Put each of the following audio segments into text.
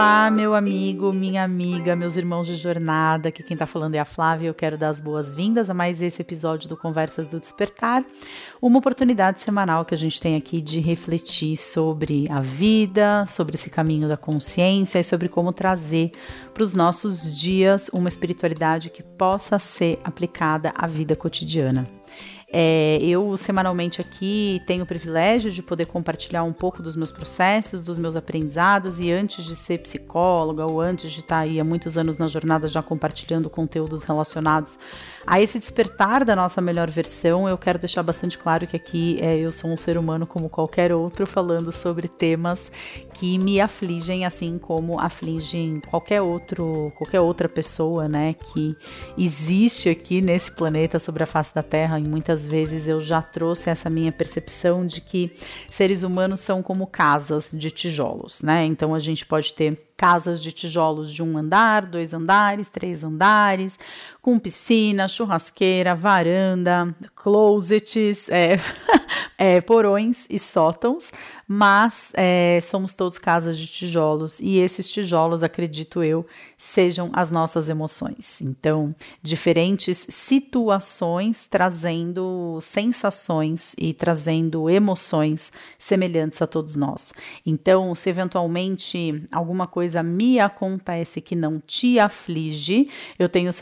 Olá, meu amigo, minha amiga, meus irmãos de jornada. Aqui quem tá falando é a Flávia. Eu quero dar as boas-vindas a mais esse episódio do Conversas do Despertar, uma oportunidade semanal que a gente tem aqui de refletir sobre a vida, sobre esse caminho da consciência e sobre como trazer para os nossos dias uma espiritualidade que possa ser aplicada à vida cotidiana. É, eu semanalmente aqui tenho o privilégio de poder compartilhar um pouco dos meus processos, dos meus aprendizados e antes de ser psicóloga ou antes de estar aí há muitos anos na jornada já compartilhando conteúdos relacionados a esse despertar da nossa melhor versão, eu quero deixar bastante claro que aqui é, eu sou um ser humano como qualquer outro, falando sobre temas que me afligem, assim como afligem qualquer outro, qualquer outra pessoa, né, que existe aqui nesse planeta sobre a face da Terra. E muitas vezes eu já trouxe essa minha percepção de que seres humanos são como casas de tijolos, né? Então a gente pode ter casas de tijolos de um andar, dois andares, três andares, com piscina, churrasqueira, varanda, closets, é, é, porões e sótãos, mas é, somos todos casas de tijolos e esses tijolos, acredito eu, sejam as nossas emoções. Então, diferentes situações trazendo sensações e trazendo emoções semelhantes a todos nós. Então, se eventualmente alguma coisa me acontece que não te aflige, eu tenho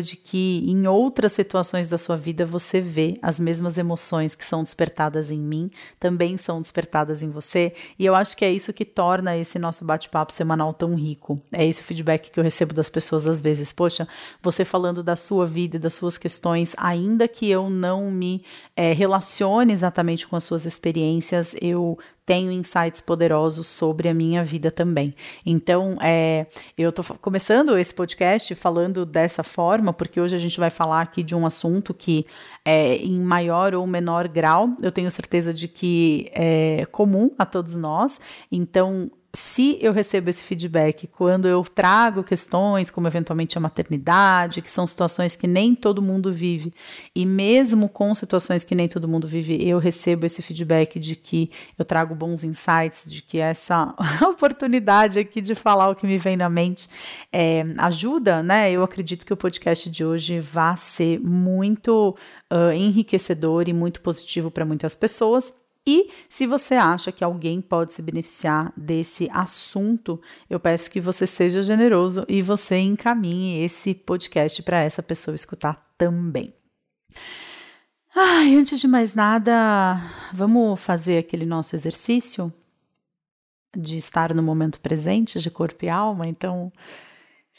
certeza de que em outras situações da sua vida você vê as mesmas emoções que são despertadas em mim, também são despertadas em você. E eu acho que é isso que torna esse nosso bate-papo semanal tão rico. É esse o feedback que eu recebo das pessoas às vezes. Poxa, você falando da sua vida e das suas questões, ainda que eu não me é, relacione exatamente com as suas experiências, eu tenho insights poderosos sobre a minha vida também. Então, é, eu estou começando esse podcast falando dessa forma, porque hoje a gente vai falar aqui de um assunto que, é, em maior ou menor grau, eu tenho certeza de que é comum a todos nós. Então, se eu recebo esse feedback quando eu trago questões como eventualmente a maternidade, que são situações que nem todo mundo vive, e mesmo com situações que nem todo mundo vive, eu recebo esse feedback de que eu trago bons insights, de que essa oportunidade aqui de falar o que me vem na mente é, ajuda, né? Eu acredito que o podcast de hoje vai ser muito uh, enriquecedor e muito positivo para muitas pessoas. E se você acha que alguém pode se beneficiar desse assunto, eu peço que você seja generoso e você encaminhe esse podcast para essa pessoa escutar também. Ai, antes de mais nada, vamos fazer aquele nosso exercício de estar no momento presente, de corpo e alma. Então,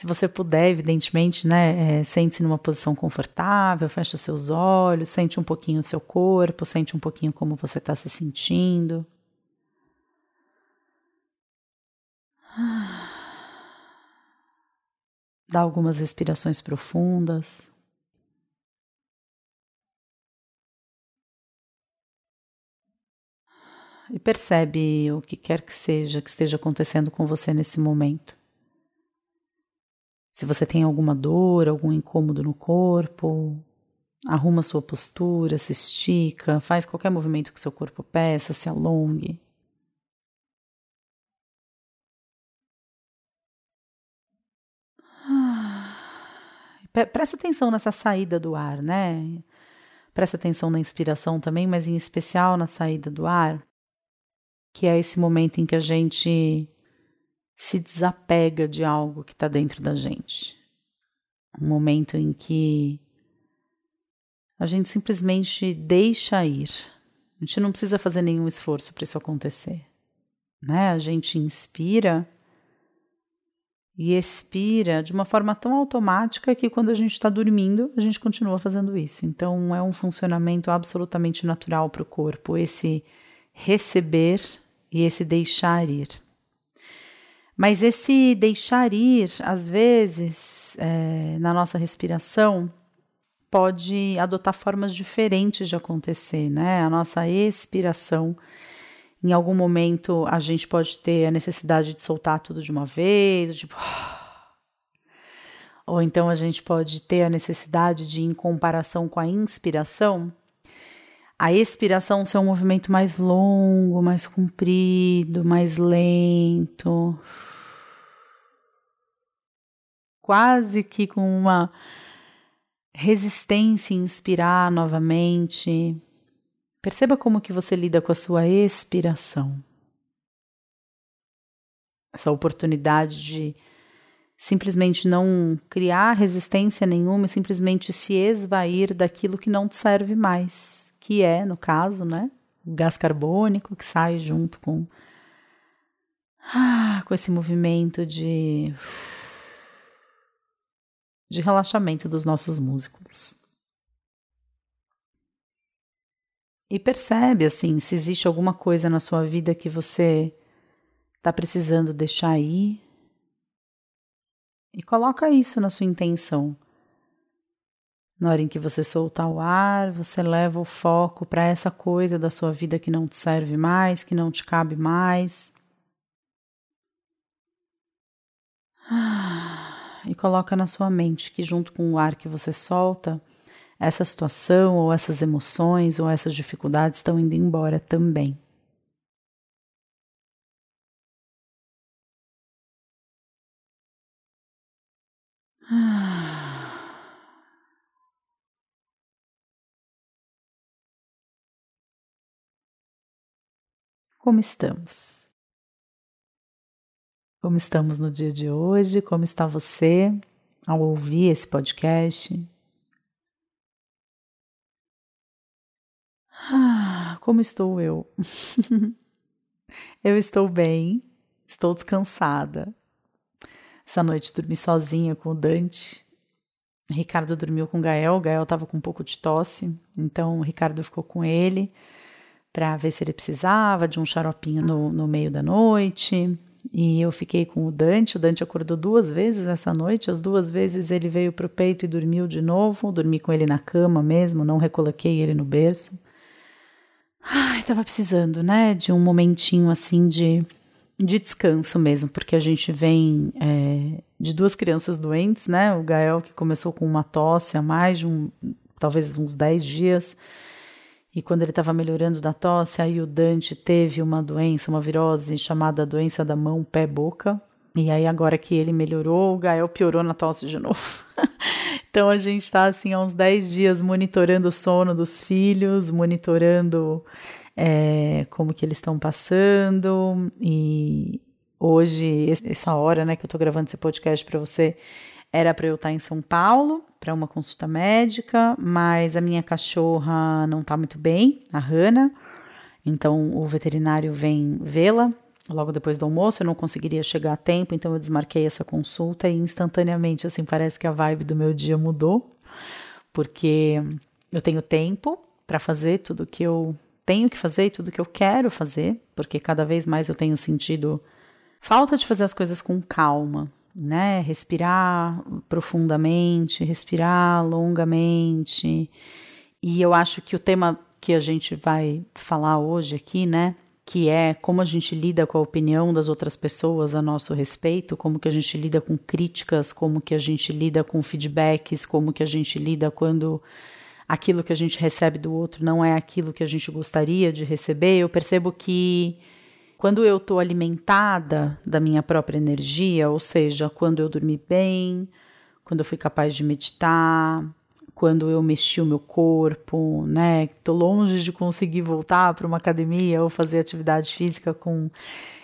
se você puder, evidentemente, né, é, sente-se numa posição confortável, fecha seus olhos, sente um pouquinho o seu corpo, sente um pouquinho como você está se sentindo. Dá algumas respirações profundas. E percebe o que quer que seja que esteja acontecendo com você nesse momento. Se você tem alguma dor, algum incômodo no corpo, arruma sua postura, se estica, faz qualquer movimento que seu corpo peça, se alongue. Presta atenção nessa saída do ar, né? Presta atenção na inspiração também, mas em especial na saída do ar, que é esse momento em que a gente se desapega de algo que está dentro da gente. Um momento em que a gente simplesmente deixa ir. A gente não precisa fazer nenhum esforço para isso acontecer. Né? A gente inspira e expira de uma forma tão automática que quando a gente está dormindo, a gente continua fazendo isso. Então é um funcionamento absolutamente natural para o corpo, esse receber e esse deixar ir. Mas esse deixar ir, às vezes, é, na nossa respiração, pode adotar formas diferentes de acontecer, né? A nossa expiração, em algum momento, a gente pode ter a necessidade de soltar tudo de uma vez, tipo. Ou então a gente pode ter a necessidade de, em comparação com a inspiração, a expiração ser um movimento mais longo, mais comprido, mais lento. Quase que com uma resistência em inspirar novamente. Perceba como que você lida com a sua expiração. Essa oportunidade de simplesmente não criar resistência nenhuma simplesmente se esvair daquilo que não te serve mais, que é, no caso, né, o gás carbônico que sai junto com ah, com esse movimento de de relaxamento dos nossos músculos. E percebe assim, se existe alguma coisa na sua vida que você está precisando deixar ir. E coloca isso na sua intenção. Na hora em que você soltar o ar, você leva o foco para essa coisa da sua vida que não te serve mais, que não te cabe mais. Ah e coloca na sua mente que, junto com o ar que você solta, essa situação ou essas emoções ou essas dificuldades estão indo embora também. Como estamos? Como estamos no dia de hoje? Como está você ao ouvir esse podcast? Ah, como estou eu? eu estou bem, estou descansada. Essa noite dormi sozinha com o Dante. Ricardo dormiu com o Gael, o Gael estava com um pouco de tosse, então o Ricardo ficou com ele para ver se ele precisava de um xaropinho no, no meio da noite. E eu fiquei com o Dante. O Dante acordou duas vezes essa noite. As duas vezes ele veio para o peito e dormiu de novo. Dormi com ele na cama mesmo, não recoloquei ele no berço. Ai, tava precisando, né, de um momentinho assim de, de descanso mesmo, porque a gente vem é, de duas crianças doentes, né? O Gael que começou com uma tosse há mais de um, talvez uns 10 dias. E quando ele estava melhorando da tosse, aí o Dante teve uma doença, uma virose chamada doença da mão, pé, boca. E aí agora que ele melhorou, o Gael piorou na tosse de novo. então a gente está assim há uns 10 dias monitorando o sono dos filhos, monitorando é, como que eles estão passando. E hoje, essa hora né, que eu estou gravando esse podcast para você, era para eu estar em São Paulo para uma consulta médica, mas a minha cachorra não está muito bem, a Hannah. Então o veterinário vem vê-la logo depois do almoço. Eu não conseguiria chegar a tempo, então eu desmarquei essa consulta e instantaneamente assim parece que a vibe do meu dia mudou, porque eu tenho tempo para fazer tudo que eu tenho que fazer e tudo que eu quero fazer, porque cada vez mais eu tenho sentido falta de fazer as coisas com calma, né? Respirar profundamente, respirar longamente. E eu acho que o tema que a gente vai falar hoje aqui, né, que é como a gente lida com a opinião das outras pessoas a nosso respeito, como que a gente lida com críticas, como que a gente lida com feedbacks, como que a gente lida quando aquilo que a gente recebe do outro não é aquilo que a gente gostaria de receber. Eu percebo que quando eu estou alimentada da minha própria energia, ou seja, quando eu dormi bem, quando eu fui capaz de meditar, quando eu mexi o meu corpo, né? Estou longe de conseguir voltar para uma academia ou fazer atividade física com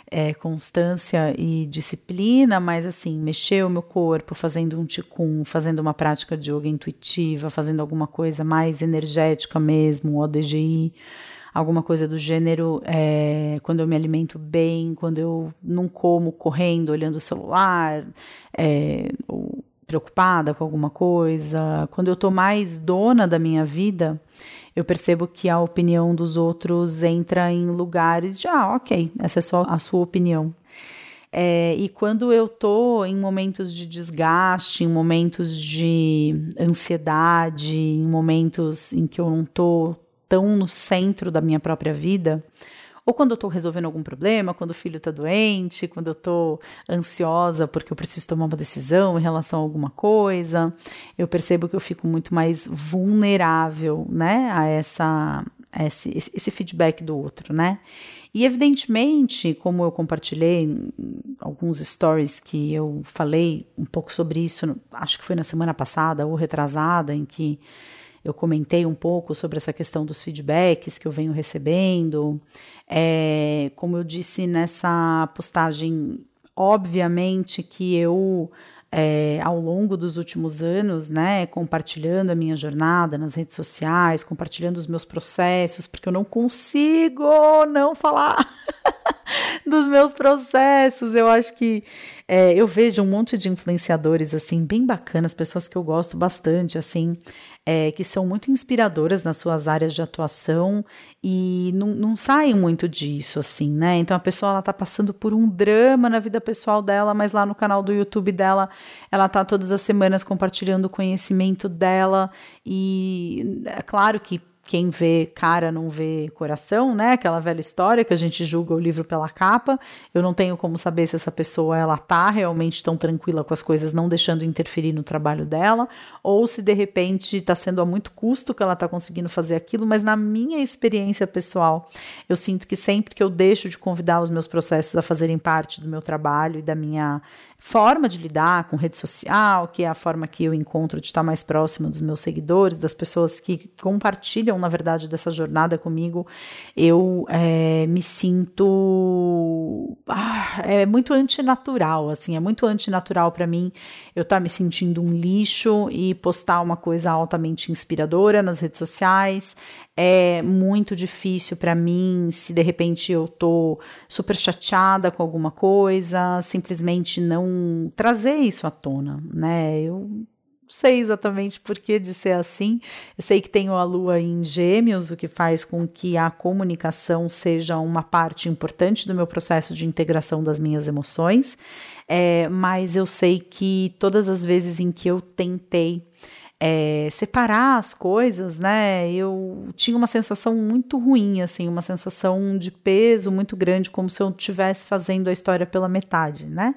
é, constância e disciplina, mas assim, mexer o meu corpo, fazendo um ticum, fazendo uma prática de yoga intuitiva, fazendo alguma coisa mais energética mesmo, ODGI alguma coisa do gênero, é, quando eu me alimento bem, quando eu não como correndo, olhando o celular, é, ou preocupada com alguma coisa, quando eu estou mais dona da minha vida, eu percebo que a opinião dos outros entra em lugares de, ah, ok, essa é só a sua opinião. É, e quando eu tô em momentos de desgaste, em momentos de ansiedade, em momentos em que eu não tô tão no centro da minha própria vida, ou quando eu estou resolvendo algum problema, quando o filho está doente, quando eu estou ansiosa porque eu preciso tomar uma decisão em relação a alguma coisa, eu percebo que eu fico muito mais vulnerável, né, a essa esse, esse feedback do outro, né? E evidentemente, como eu compartilhei alguns stories que eu falei um pouco sobre isso, acho que foi na semana passada ou retrasada, em que eu comentei um pouco sobre essa questão dos feedbacks que eu venho recebendo. É, como eu disse nessa postagem, obviamente que eu é, ao longo dos últimos anos, né, compartilhando a minha jornada nas redes sociais, compartilhando os meus processos, porque eu não consigo não falar dos meus processos. Eu acho que é, eu vejo um monte de influenciadores assim bem bacanas, pessoas que eu gosto bastante, assim, é, que são muito inspiradoras nas suas áreas de atuação e não, não saem muito disso, assim, né? Então a pessoa ela tá passando por um drama na vida pessoal dela, mas lá no canal do YouTube dela, ela tá todas as semanas compartilhando o conhecimento dela e é claro que quem vê cara não vê coração, né? Aquela velha história que a gente julga o livro pela capa. Eu não tenho como saber se essa pessoa ela tá realmente tão tranquila com as coisas, não deixando interferir no trabalho dela, ou se de repente está sendo a muito custo que ela está conseguindo fazer aquilo. Mas na minha experiência pessoal, eu sinto que sempre que eu deixo de convidar os meus processos a fazerem parte do meu trabalho e da minha forma de lidar com rede social, que é a forma que eu encontro de estar mais próxima dos meus seguidores, das pessoas que compartilham, na verdade, dessa jornada comigo, eu é, me sinto ah, é muito antinatural, assim, é muito antinatural para mim eu estar me sentindo um lixo e postar uma coisa altamente inspiradora nas redes sociais é muito difícil para mim se de repente eu tô super chateada com alguma coisa, simplesmente não trazer isso à tona, né? Eu sei exatamente por que de ser assim. Eu sei que tenho a lua em Gêmeos, o que faz com que a comunicação seja uma parte importante do meu processo de integração das minhas emoções. É, mas eu sei que todas as vezes em que eu tentei é, separar as coisas, né? Eu tinha uma sensação muito ruim, assim, uma sensação de peso muito grande, como se eu estivesse fazendo a história pela metade, né?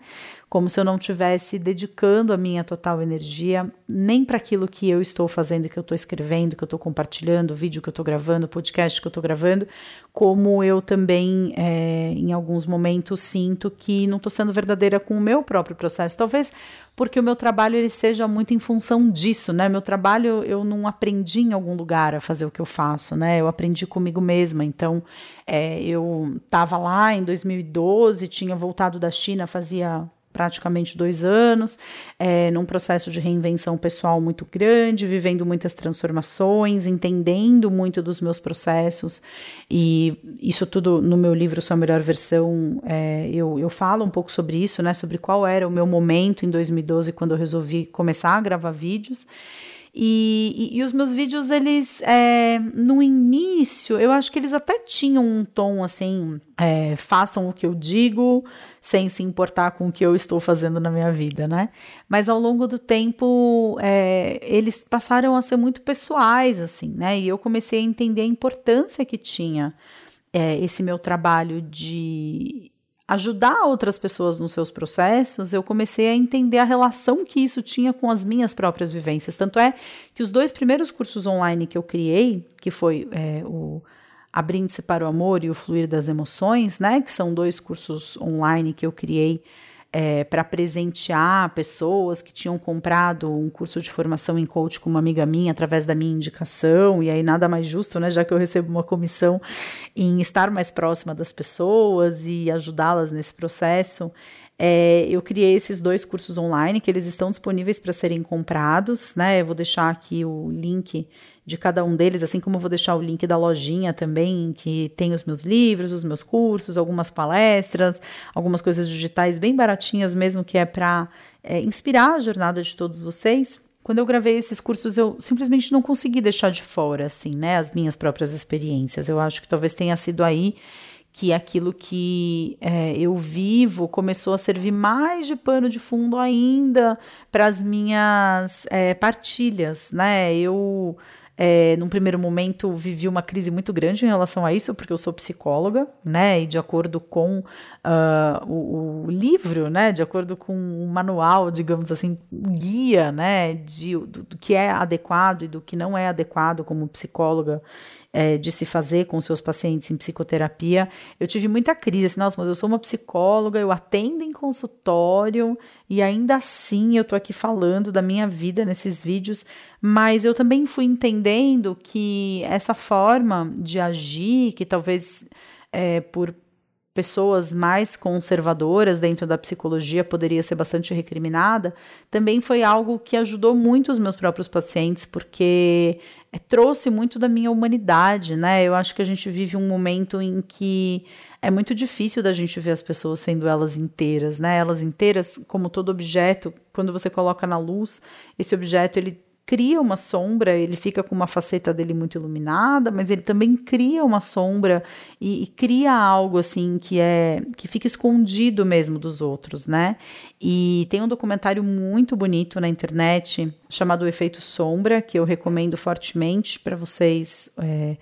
Como se eu não tivesse dedicando a minha total energia nem para aquilo que eu estou fazendo, que eu estou escrevendo, que eu estou compartilhando, vídeo que eu estou gravando, podcast que eu estou gravando, como eu também, é, em alguns momentos, sinto que não estou sendo verdadeira com o meu próprio processo. Talvez porque o meu trabalho ele seja muito em função disso, né? Meu trabalho eu não aprendi em algum lugar a fazer o que eu faço, né? Eu aprendi comigo mesma. Então, é, eu estava lá em 2012, tinha voltado da China fazia praticamente dois anos, é, num processo de reinvenção pessoal muito grande, vivendo muitas transformações, entendendo muito dos meus processos, e isso tudo no meu livro Sua Melhor Versão, é, eu, eu falo um pouco sobre isso, né, sobre qual era o meu momento em 2012, quando eu resolvi começar a gravar vídeos, e, e, e, os meus vídeos, eles, é, no início, eu acho que eles até tinham um tom assim: é, façam o que eu digo, sem se importar com o que eu estou fazendo na minha vida, né? Mas ao longo do tempo, é, eles passaram a ser muito pessoais, assim, né? E eu comecei a entender a importância que tinha é, esse meu trabalho de ajudar outras pessoas nos seus processos, eu comecei a entender a relação que isso tinha com as minhas próprias vivências. Tanto é que os dois primeiros cursos online que eu criei, que foi é, o Abrindo-se para o Amor e o Fluir das Emoções, né, que são dois cursos online que eu criei é, para presentear pessoas que tinham comprado um curso de formação em coach com uma amiga minha através da minha indicação, e aí nada mais justo, né, já que eu recebo uma comissão em estar mais próxima das pessoas e ajudá-las nesse processo. É, eu criei esses dois cursos online que eles estão disponíveis para serem comprados, né? Eu vou deixar aqui o link de cada um deles, assim como eu vou deixar o link da lojinha também, que tem os meus livros, os meus cursos, algumas palestras, algumas coisas digitais bem baratinhas mesmo, que é para é, inspirar a jornada de todos vocês. Quando eu gravei esses cursos, eu simplesmente não consegui deixar de fora, assim, né, as minhas próprias experiências. Eu acho que talvez tenha sido aí que aquilo que é, eu vivo começou a servir mais de pano de fundo ainda para as minhas é, partilhas, né? Eu é, num primeiro momento, vivi uma crise muito grande em relação a isso, porque eu sou psicóloga, né? E de acordo com uh, o, o, livro, né? De acordo com o manual, digamos assim, guia, né? De, do, do que é adequado e do que não é adequado como psicóloga é, de se fazer com seus pacientes em psicoterapia. Eu tive muita crise, assim, nossa, mas eu sou uma psicóloga, eu atendo em consultório e ainda assim eu tô aqui falando da minha vida nesses vídeos, mas eu também fui entendendo que essa forma de agir, que talvez é, por pessoas mais conservadoras dentro da psicologia poderia ser bastante recriminada, também foi algo que ajudou muito os meus próprios pacientes, porque é, trouxe muito da minha humanidade, né? Eu acho que a gente vive um momento em que é muito difícil da gente ver as pessoas sendo elas inteiras, né? Elas inteiras, como todo objeto, quando você coloca na luz, esse objeto ele cria uma sombra, ele fica com uma faceta dele muito iluminada, mas ele também cria uma sombra e, e, cria algo assim que é que fica escondido mesmo dos outros, né? E tem um documentário muito bonito na internet chamado o Efeito Sombra que eu recomendo fortemente para vocês é,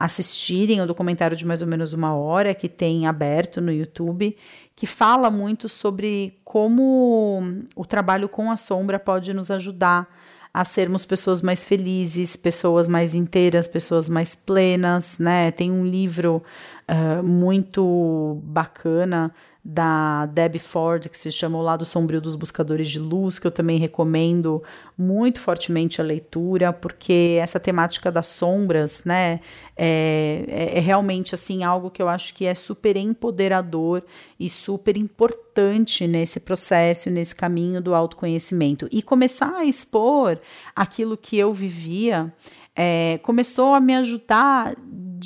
assistirem. O um documentário de mais ou menos uma hora que tem aberto no YouTube que fala muito sobre como o trabalho com a sombra pode nos ajudar a sermos pessoas mais felizes, pessoas mais inteiras, pessoas mais plenas, né? Tem um livro uh, muito bacana da Debbie Ford, que se chama O Lado Sombrio dos Buscadores de Luz, que eu também recomendo muito fortemente a leitura, porque essa temática das sombras, né, é, é, é realmente, assim, algo que eu acho que é super empoderador e super importante nesse processo, nesse caminho do autoconhecimento. E começar a expor aquilo que eu vivia, é, começou a me ajudar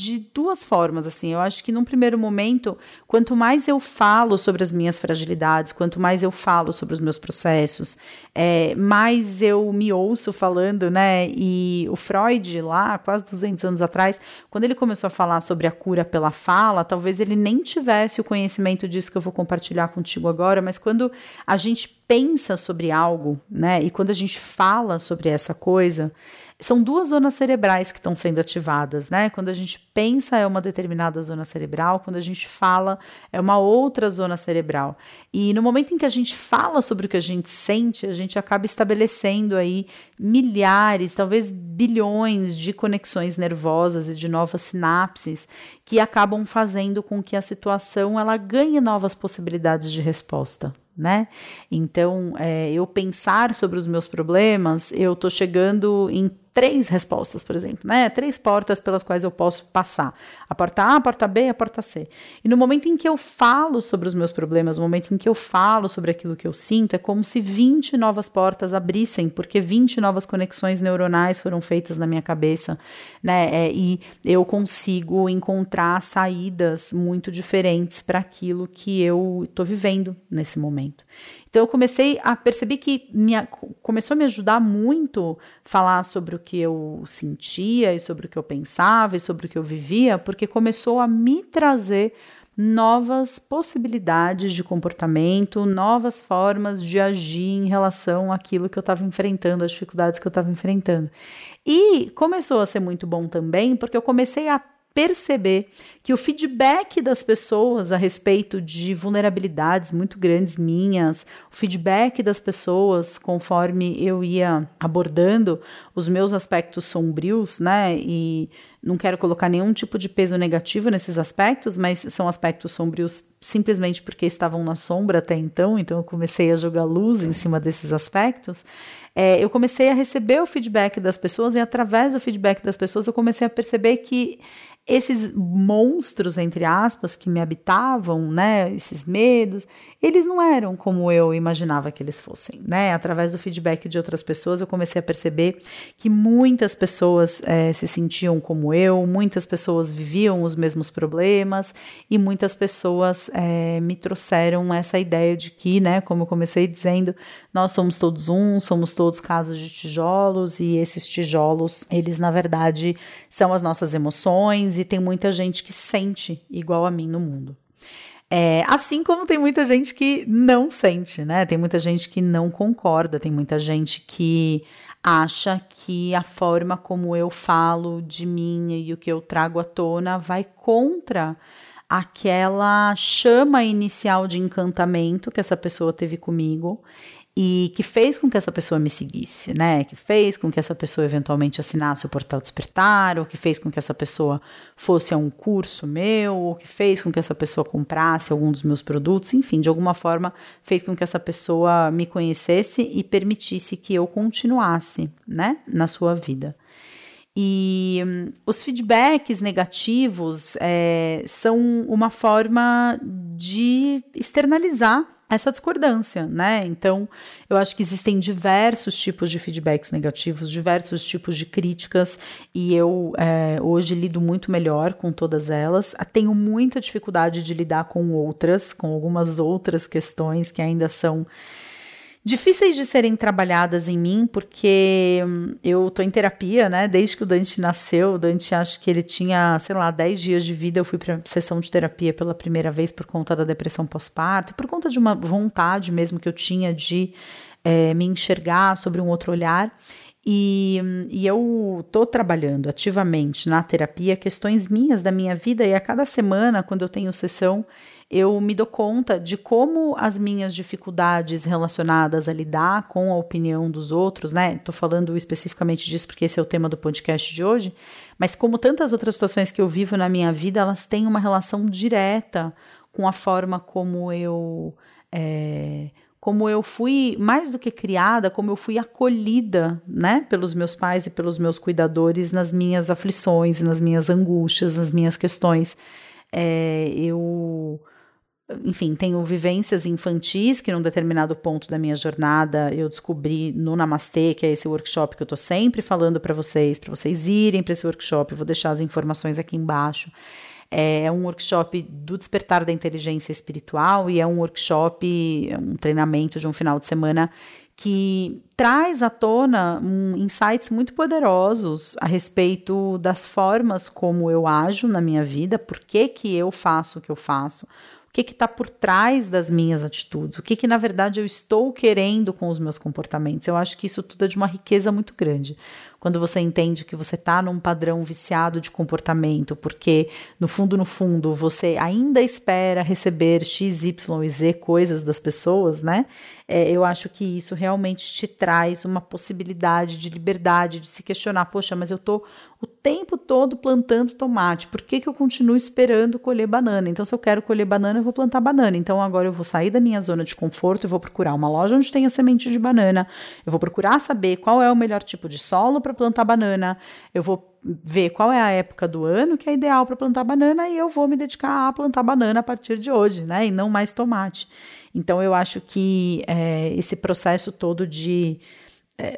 de duas formas, assim. Eu acho que num primeiro momento, quanto mais eu falo sobre as minhas fragilidades, quanto mais eu falo sobre os meus processos, é, mais eu me ouço falando, né? E o Freud, lá, quase 200 anos atrás, quando ele começou a falar sobre a cura pela fala, talvez ele nem tivesse o conhecimento disso que eu vou compartilhar contigo agora, mas quando a gente pensa sobre algo, né? E quando a gente fala sobre essa coisa, são duas zonas cerebrais que estão sendo ativadas, né? Quando a gente pensa é uma determinada zona cerebral, quando a gente fala é uma outra zona cerebral. E no momento em que a gente fala sobre o que a gente sente, a gente acaba estabelecendo aí milhares, talvez bilhões de conexões nervosas e de novas sinapses que acabam fazendo com que a situação ela ganhe novas possibilidades de resposta né? Então, é, eu pensar sobre os meus problemas, eu tô chegando em três respostas, por exemplo, né? Três portas pelas quais eu posso passar: a porta A, a porta B a porta C. E no momento em que eu falo sobre os meus problemas, no momento em que eu falo sobre aquilo que eu sinto, é como se 20 novas portas abrissem, porque 20 novas conexões neuronais foram feitas na minha cabeça, né? É, e eu consigo encontrar saídas muito diferentes para aquilo que eu estou vivendo nesse momento. Então eu comecei a perceber que começou a me ajudar muito falar sobre o que eu sentia e sobre o que eu pensava e sobre o que eu vivia, porque começou a me trazer novas possibilidades de comportamento, novas formas de agir em relação àquilo que eu estava enfrentando, as dificuldades que eu estava enfrentando. E começou a ser muito bom também, porque eu comecei a perceber que o feedback das pessoas a respeito de vulnerabilidades muito grandes minhas, o feedback das pessoas conforme eu ia abordando os meus aspectos sombrios, né? E não quero colocar nenhum tipo de peso negativo nesses aspectos, mas são aspectos sombrios simplesmente porque estavam na sombra até então, então eu comecei a jogar luz em cima desses aspectos. É, eu comecei a receber o feedback das pessoas e através do feedback das pessoas eu comecei a perceber que esses monstros, entre aspas, que me habitavam, né, esses medos, eles não eram como eu imaginava que eles fossem, né? Através do feedback de outras pessoas, eu comecei a perceber que muitas pessoas é, se sentiam como eu, muitas pessoas viviam os mesmos problemas e muitas pessoas é, me trouxeram essa ideia de que, né, como eu comecei dizendo, nós somos todos um, somos todos casas de tijolos e esses tijolos, eles na verdade são as nossas emoções e tem muita gente que sente igual a mim no mundo. É, assim como tem muita gente que não sente, né? Tem muita gente que não concorda, tem muita gente que acha que a forma como eu falo de mim e o que eu trago à tona vai contra aquela chama inicial de encantamento que essa pessoa teve comigo e que fez com que essa pessoa me seguisse, né? Que fez com que essa pessoa eventualmente assinasse o portal Despertar, ou que fez com que essa pessoa fosse a um curso meu, ou que fez com que essa pessoa comprasse algum dos meus produtos, enfim, de alguma forma fez com que essa pessoa me conhecesse e permitisse que eu continuasse, né, na sua vida. E hum, os feedbacks negativos é, são uma forma de externalizar essa discordância, né? Então, eu acho que existem diversos tipos de feedbacks negativos, diversos tipos de críticas, e eu é, hoje lido muito melhor com todas elas. Tenho muita dificuldade de lidar com outras, com algumas outras questões que ainda são difíceis de serem trabalhadas em mim, porque hum, eu tô em terapia, né? Desde que o Dante nasceu, o Dante acho que ele tinha, sei lá, 10 dias de vida, eu fui para sessão de terapia pela primeira vez por conta da depressão pós-parto, por conta de uma vontade mesmo que eu tinha de é, me enxergar sobre um outro olhar. E, hum, e eu tô trabalhando ativamente na terapia questões minhas da minha vida, e a cada semana, quando eu tenho sessão, eu me dou conta de como as minhas dificuldades relacionadas a lidar com a opinião dos outros, né? Tô falando especificamente disso porque esse é o tema do podcast de hoje, mas como tantas outras situações que eu vivo na minha vida, elas têm uma relação direta com a forma como eu. É, como eu fui mais do que criada, como eu fui acolhida, né, pelos meus pais e pelos meus cuidadores nas minhas aflições, nas minhas angústias, nas minhas questões. É, eu enfim, tenho vivências infantis que num determinado ponto da minha jornada eu descobri no Namastê, que é esse workshop que eu tô sempre falando para vocês, para vocês irem para esse workshop, eu vou deixar as informações aqui embaixo. É um workshop do despertar da inteligência espiritual e é um workshop, é um treinamento de um final de semana que traz à tona um, insights muito poderosos a respeito das formas como eu ajo na minha vida, por que, que eu faço o que eu faço, o que está por trás das minhas atitudes, o que, que na verdade eu estou querendo com os meus comportamentos. Eu acho que isso tudo é de uma riqueza muito grande quando você entende que você está num padrão viciado de comportamento, porque no fundo, no fundo, você ainda espera receber X, Y e Z coisas das pessoas, né? É, eu acho que isso realmente te traz uma possibilidade de liberdade, de se questionar: poxa, mas eu tô o tempo todo plantando tomate, por que, que eu continuo esperando colher banana? Então, se eu quero colher banana, eu vou plantar banana. Então, agora eu vou sair da minha zona de conforto e vou procurar uma loja onde tenha semente de banana, eu vou procurar saber qual é o melhor tipo de solo para plantar banana, eu vou ver qual é a época do ano que é ideal para plantar banana e eu vou me dedicar a plantar banana a partir de hoje, né? E não mais tomate. Então eu acho que é, esse processo todo de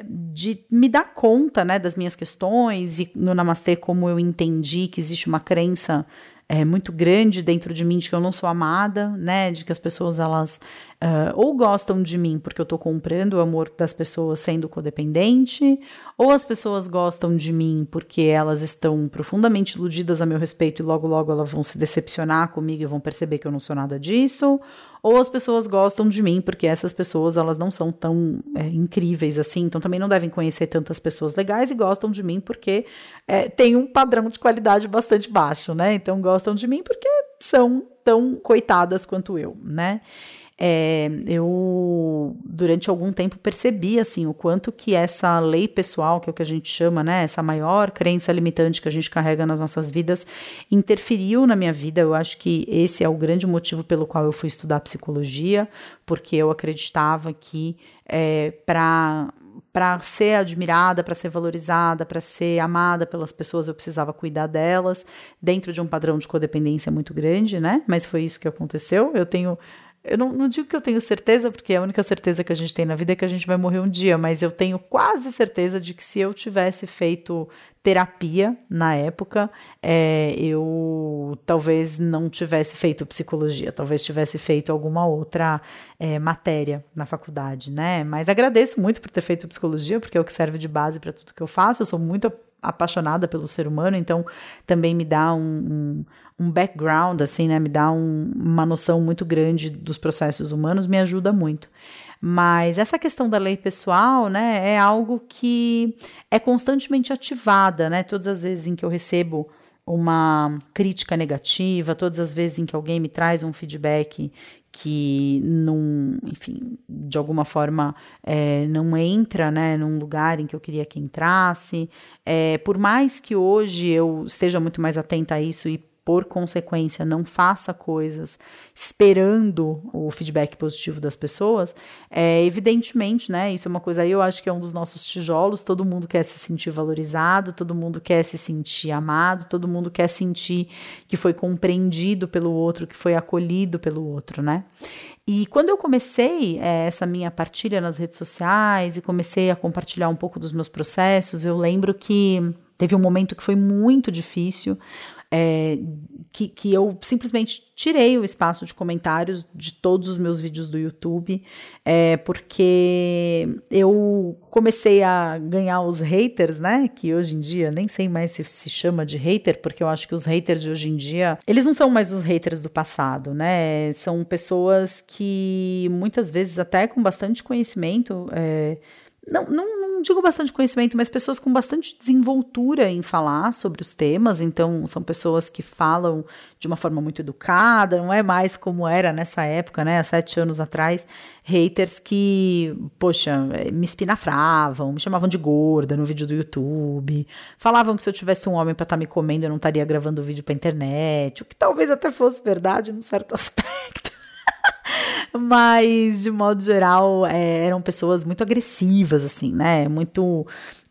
de me dar conta né, das minhas questões e no Namastê como eu entendi que existe uma crença é, muito grande dentro de mim de que eu não sou amada, né? De que as pessoas elas uh, ou gostam de mim porque eu estou comprando o amor das pessoas sendo codependente, ou as pessoas gostam de mim porque elas estão profundamente iludidas a meu respeito e logo logo elas vão se decepcionar comigo e vão perceber que eu não sou nada disso, ou as pessoas gostam de mim porque essas pessoas elas não são tão é, incríveis assim, então também não devem conhecer tantas pessoas legais e gostam de mim porque é, tem um padrão de qualidade bastante baixo, né? Então gostam de mim porque são tão coitadas quanto eu, né? É, eu durante algum tempo percebi assim o quanto que essa lei pessoal, que é o que a gente chama, né, essa maior crença limitante que a gente carrega nas nossas vidas, interferiu na minha vida. Eu acho que esse é o grande motivo pelo qual eu fui estudar psicologia, porque eu acreditava que é, para para ser admirada, para ser valorizada, para ser amada pelas pessoas, eu precisava cuidar delas, dentro de um padrão de codependência muito grande, né? Mas foi isso que aconteceu. Eu tenho eu não, não, digo que eu tenho certeza, porque a única certeza que a gente tem na vida é que a gente vai morrer um dia, mas eu tenho quase certeza de que se eu tivesse feito terapia na época, é, eu talvez não tivesse feito psicologia, talvez tivesse feito alguma outra é, matéria na faculdade, né? Mas agradeço muito por ter feito psicologia, porque é o que serve de base para tudo que eu faço. Eu sou muito apaixonada pelo ser humano, então também me dá um, um um background, assim, né? Me dá um, uma noção muito grande dos processos humanos, me ajuda muito. Mas essa questão da lei pessoal, né, é algo que é constantemente ativada, né? Todas as vezes em que eu recebo uma crítica negativa, todas as vezes em que alguém me traz um feedback que não, enfim, de alguma forma é, não entra, né, num lugar em que eu queria que entrasse. É, por mais que hoje eu esteja muito mais atenta a isso e por consequência, não faça coisas esperando o feedback positivo das pessoas, é, evidentemente, né? Isso é uma coisa aí, eu acho que é um dos nossos tijolos. Todo mundo quer se sentir valorizado, todo mundo quer se sentir amado, todo mundo quer sentir que foi compreendido pelo outro, que foi acolhido pelo outro, né? E quando eu comecei é, essa minha partilha nas redes sociais e comecei a compartilhar um pouco dos meus processos, eu lembro que teve um momento que foi muito difícil, é, que, que eu simplesmente tirei o espaço de comentários de todos os meus vídeos do YouTube, é, porque eu comecei a ganhar os haters, né? Que hoje em dia nem sei mais se se chama de hater, porque eu acho que os haters de hoje em dia, eles não são mais os haters do passado, né? São pessoas que muitas vezes, até com bastante conhecimento, é, não, não, não, digo bastante conhecimento, mas pessoas com bastante desenvoltura em falar sobre os temas. Então, são pessoas que falam de uma forma muito educada, não é mais como era nessa época, né? Há sete anos atrás, haters que, poxa, me espinafravam, me chamavam de gorda no vídeo do YouTube, falavam que se eu tivesse um homem para estar tá me comendo, eu não estaria gravando vídeo para internet, o que talvez até fosse verdade num certo aspecto. Mas, de modo geral, é, eram pessoas muito agressivas, assim, né? Muito,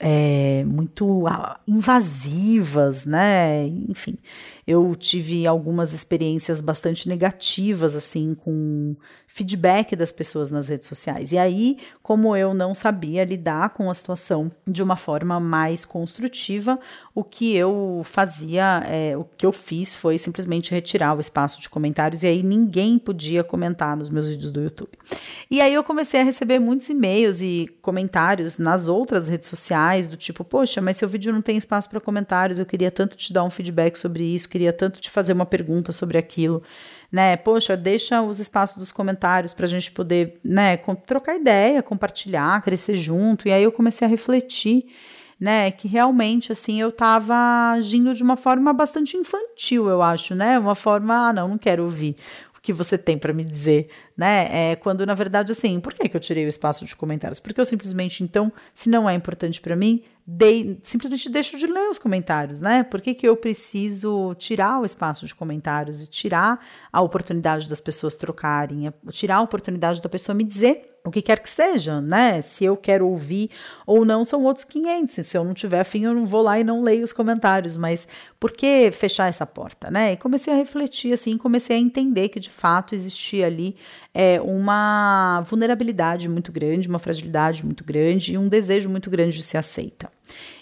é, muito invasivas, né? Enfim, eu tive algumas experiências bastante negativas, assim, com feedback das pessoas nas redes sociais. E aí, como eu não sabia lidar com a situação de uma forma mais construtiva, o que eu fazia, é, o que eu fiz foi simplesmente retirar o espaço de comentários e aí ninguém podia comentar nos meus vídeos do YouTube. E aí eu comecei a receber muitos e-mails e comentários nas outras redes sociais do tipo, poxa, mas seu vídeo não tem espaço para comentários, eu queria tanto te dar um feedback sobre isso, queria tanto te fazer uma pergunta sobre aquilo né? Poxa, deixa os espaços dos comentários para a gente poder, né, trocar ideia, compartilhar, crescer junto. E aí eu comecei a refletir, né, que realmente assim eu estava agindo de uma forma bastante infantil, eu acho, né? Uma forma, ah, não, não quero ouvir que você tem para me dizer, né? É quando na verdade assim, por que, que eu tirei o espaço de comentários? Porque eu simplesmente então, se não é importante para mim, dei, simplesmente deixo de ler os comentários, né? Por que, que eu preciso tirar o espaço de comentários e tirar a oportunidade das pessoas trocarem, tirar a oportunidade da pessoa me dizer o que quer que seja, né? Se eu quero ouvir ou não, são outros 500. Se eu não tiver afim, eu não vou lá e não leio os comentários. Mas por que fechar essa porta, né? E comecei a refletir assim, comecei a entender que de fato existia ali é, uma vulnerabilidade muito grande, uma fragilidade muito grande e um desejo muito grande de ser aceita.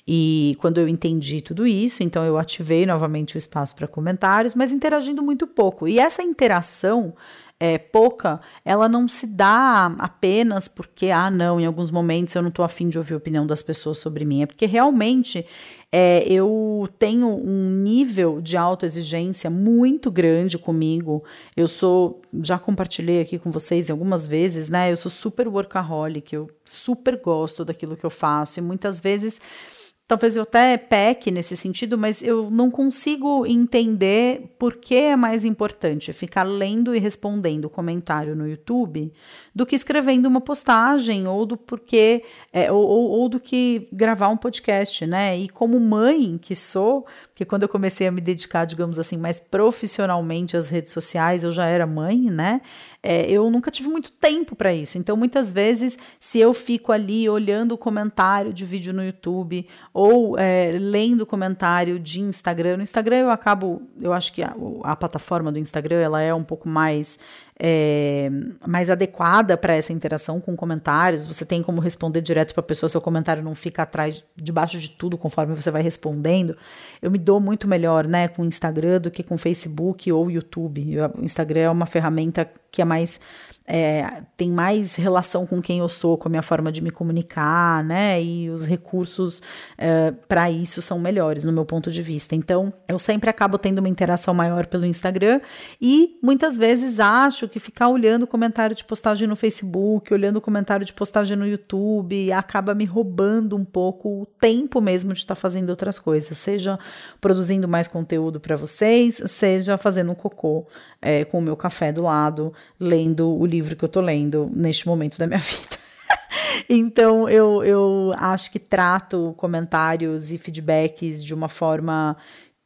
E quando eu entendi tudo isso, então eu ativei novamente o espaço para comentários, mas interagindo muito pouco. E essa interação é, pouca, ela não se dá apenas porque, ah, não, em alguns momentos eu não estou afim de ouvir a opinião das pessoas sobre mim. É porque realmente é, eu tenho um nível de autoexigência muito grande comigo. Eu sou, já compartilhei aqui com vocês algumas vezes, né? Eu sou super workaholic, eu super gosto daquilo que eu faço e muitas vezes talvez eu até peque nesse sentido, mas eu não consigo entender por que é mais importante ficar lendo e respondendo comentário no YouTube do que escrevendo uma postagem ou do porquê é, ou, ou, ou, do que gravar um podcast, né? E como mãe que sou, porque quando eu comecei a me dedicar, digamos assim, mais profissionalmente às redes sociais, eu já era mãe, né? É, eu nunca tive muito tempo para isso. Então, muitas vezes, se eu fico ali olhando o comentário de vídeo no YouTube ou é, lendo comentário de Instagram, no Instagram eu acabo, eu acho que a, a plataforma do Instagram ela é um pouco mais é, mais adequada para essa interação com comentários. Você tem como responder direto para a pessoa, seu comentário não fica atrás, debaixo de tudo, conforme você vai respondendo. Eu me dou muito melhor né, com o Instagram do que com Facebook ou YouTube. O Instagram é uma ferramenta que é mais é, tem mais relação com quem eu sou, com a minha forma de me comunicar, né? E os recursos é, para isso são melhores, no meu ponto de vista. Então, eu sempre acabo tendo uma interação maior pelo Instagram e muitas vezes acho que ficar olhando comentário de postagem no Facebook, olhando comentário de postagem no YouTube, acaba me roubando um pouco o tempo mesmo de estar tá fazendo outras coisas, seja produzindo mais conteúdo para vocês, seja fazendo um cocô é, com o meu café do lado, lendo o livro que eu tô lendo neste momento da minha vida. então eu, eu acho que trato comentários e feedbacks de uma forma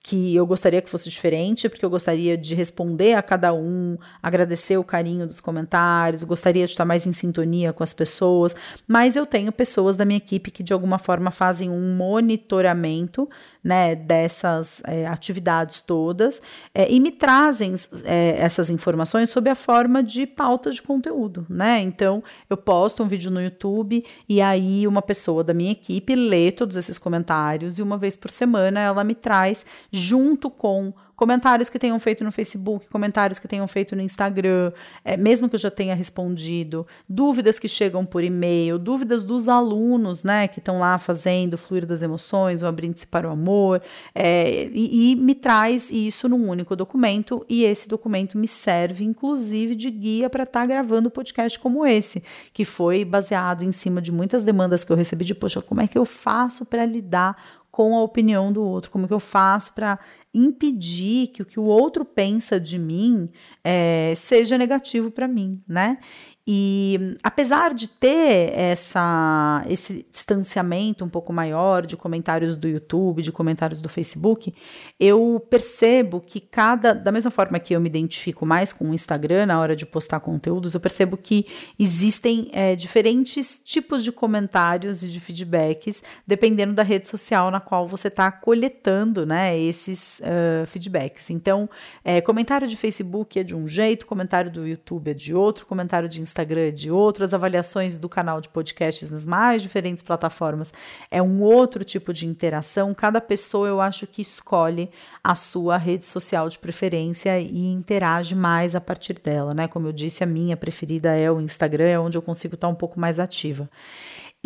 que eu gostaria que fosse diferente, porque eu gostaria de responder a cada um, agradecer o carinho dos comentários, gostaria de estar mais em sintonia com as pessoas, mas eu tenho pessoas da minha equipe que de alguma forma fazem um monitoramento né, dessas é, atividades todas é, e me trazem é, essas informações sob a forma de pautas de conteúdo, né? Então eu posto um vídeo no YouTube e aí uma pessoa da minha equipe lê todos esses comentários e uma vez por semana ela me traz junto com comentários que tenham feito no Facebook, comentários que tenham feito no Instagram, é, mesmo que eu já tenha respondido, dúvidas que chegam por e-mail, dúvidas dos alunos, né, que estão lá fazendo Fluir das Emoções, o Abrindo-se para o Amor, é, e, e, me traz isso num único documento, e esse documento me serve, inclusive, de guia para estar tá gravando podcast como esse, que foi baseado em cima de muitas demandas que eu recebi de, poxa, como é que eu faço para lidar com a opinião do outro, como que eu faço para impedir que o que o outro pensa de mim é, seja negativo para mim, né? E apesar de ter essa, esse distanciamento um pouco maior de comentários do YouTube, de comentários do Facebook, eu percebo que cada, da mesma forma que eu me identifico mais com o Instagram na hora de postar conteúdos, eu percebo que existem é, diferentes tipos de comentários e de feedbacks, dependendo da rede social na qual você está coletando né, esses uh, feedbacks. Então, é, comentário de Facebook é de um jeito, comentário do YouTube é de outro, comentário de Instagram Instagram de outras avaliações do canal de podcasts nas mais diferentes plataformas. É um outro tipo de interação. Cada pessoa, eu acho que escolhe a sua rede social de preferência e interage mais a partir dela, né? Como eu disse, a minha preferida é o Instagram, é onde eu consigo estar um pouco mais ativa.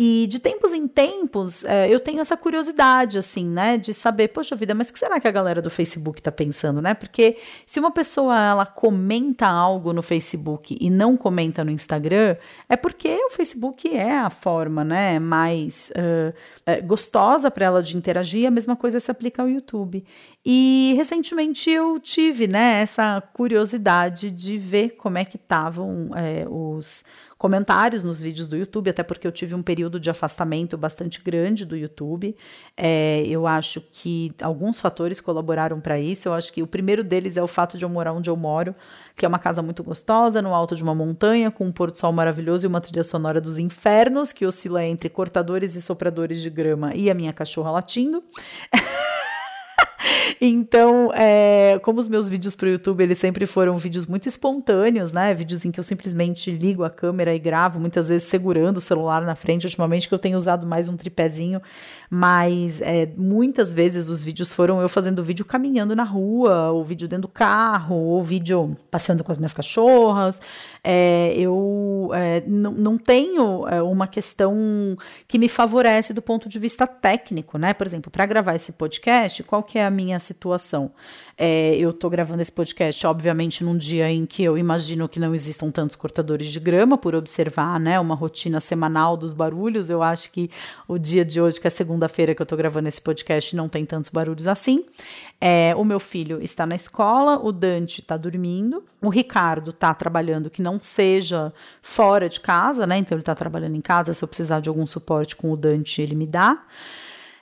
E de tempos em tempos, é, eu tenho essa curiosidade, assim, né, de saber, poxa vida, mas o que será que a galera do Facebook tá pensando, né? Porque se uma pessoa ela comenta algo no Facebook e não comenta no Instagram, é porque o Facebook é a forma, né, mais uh, uh, gostosa para ela de interagir. A mesma coisa se aplica ao YouTube. E recentemente eu tive, né, essa curiosidade de ver como é que estavam é, os comentários nos vídeos do YouTube, até porque eu tive um período de afastamento bastante grande do YouTube. É, eu acho que alguns fatores colaboraram para isso. Eu acho que o primeiro deles é o fato de eu morar onde eu moro, que é uma casa muito gostosa, no alto de uma montanha, com um pôr do sol maravilhoso e uma trilha sonora dos infernos, que oscila entre cortadores e sopradores de grama e a minha cachorra latindo. Então, é, como os meus vídeos para o YouTube, eles sempre foram vídeos muito espontâneos, né? Vídeos em que eu simplesmente ligo a câmera e gravo, muitas vezes segurando o celular na frente. Ultimamente que eu tenho usado mais um tripézinho, mas é, muitas vezes os vídeos foram eu fazendo vídeo caminhando na rua, ou vídeo dentro do carro, ou vídeo passeando com as minhas cachorras. É, eu é, não tenho é, uma questão que me favorece do ponto de vista técnico, né? Por exemplo, para gravar esse podcast, qual que é a minha situação? É, eu estou gravando esse podcast, obviamente, num dia em que eu imagino que não existam tantos cortadores de grama, por observar né, uma rotina semanal dos barulhos. Eu acho que o dia de hoje, que é segunda-feira que eu estou gravando esse podcast, não tem tantos barulhos assim. É, o meu filho está na escola, o Dante está dormindo, o Ricardo está trabalhando que não seja fora de casa, né? Então ele está trabalhando em casa. Se eu precisar de algum suporte com o Dante, ele me dá.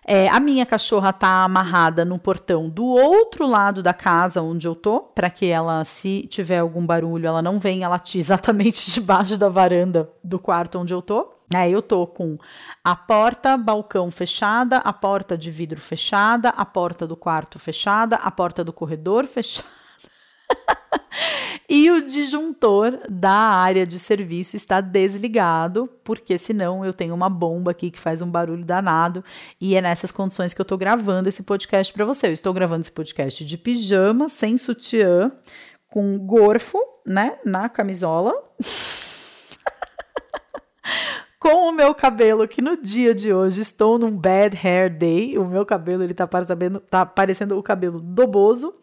É, a minha cachorra tá amarrada no portão do outro lado da casa onde eu tô, para que ela, se tiver algum barulho, ela não venha latir exatamente debaixo da varanda do quarto onde eu tô. Aí eu tô com a porta balcão fechada, a porta de vidro fechada, a porta do quarto fechada, a porta do corredor fechada. e o disjuntor da área de serviço está desligado, porque senão eu tenho uma bomba aqui que faz um barulho danado. E é nessas condições que eu estou gravando esse podcast para você. Eu estou gravando esse podcast de pijama, sem sutiã, com gorfo né, na camisola. com o meu cabelo, que no dia de hoje estou num bad hair day. O meu cabelo, ele tá parecendo, tá parecendo o cabelo do Bozo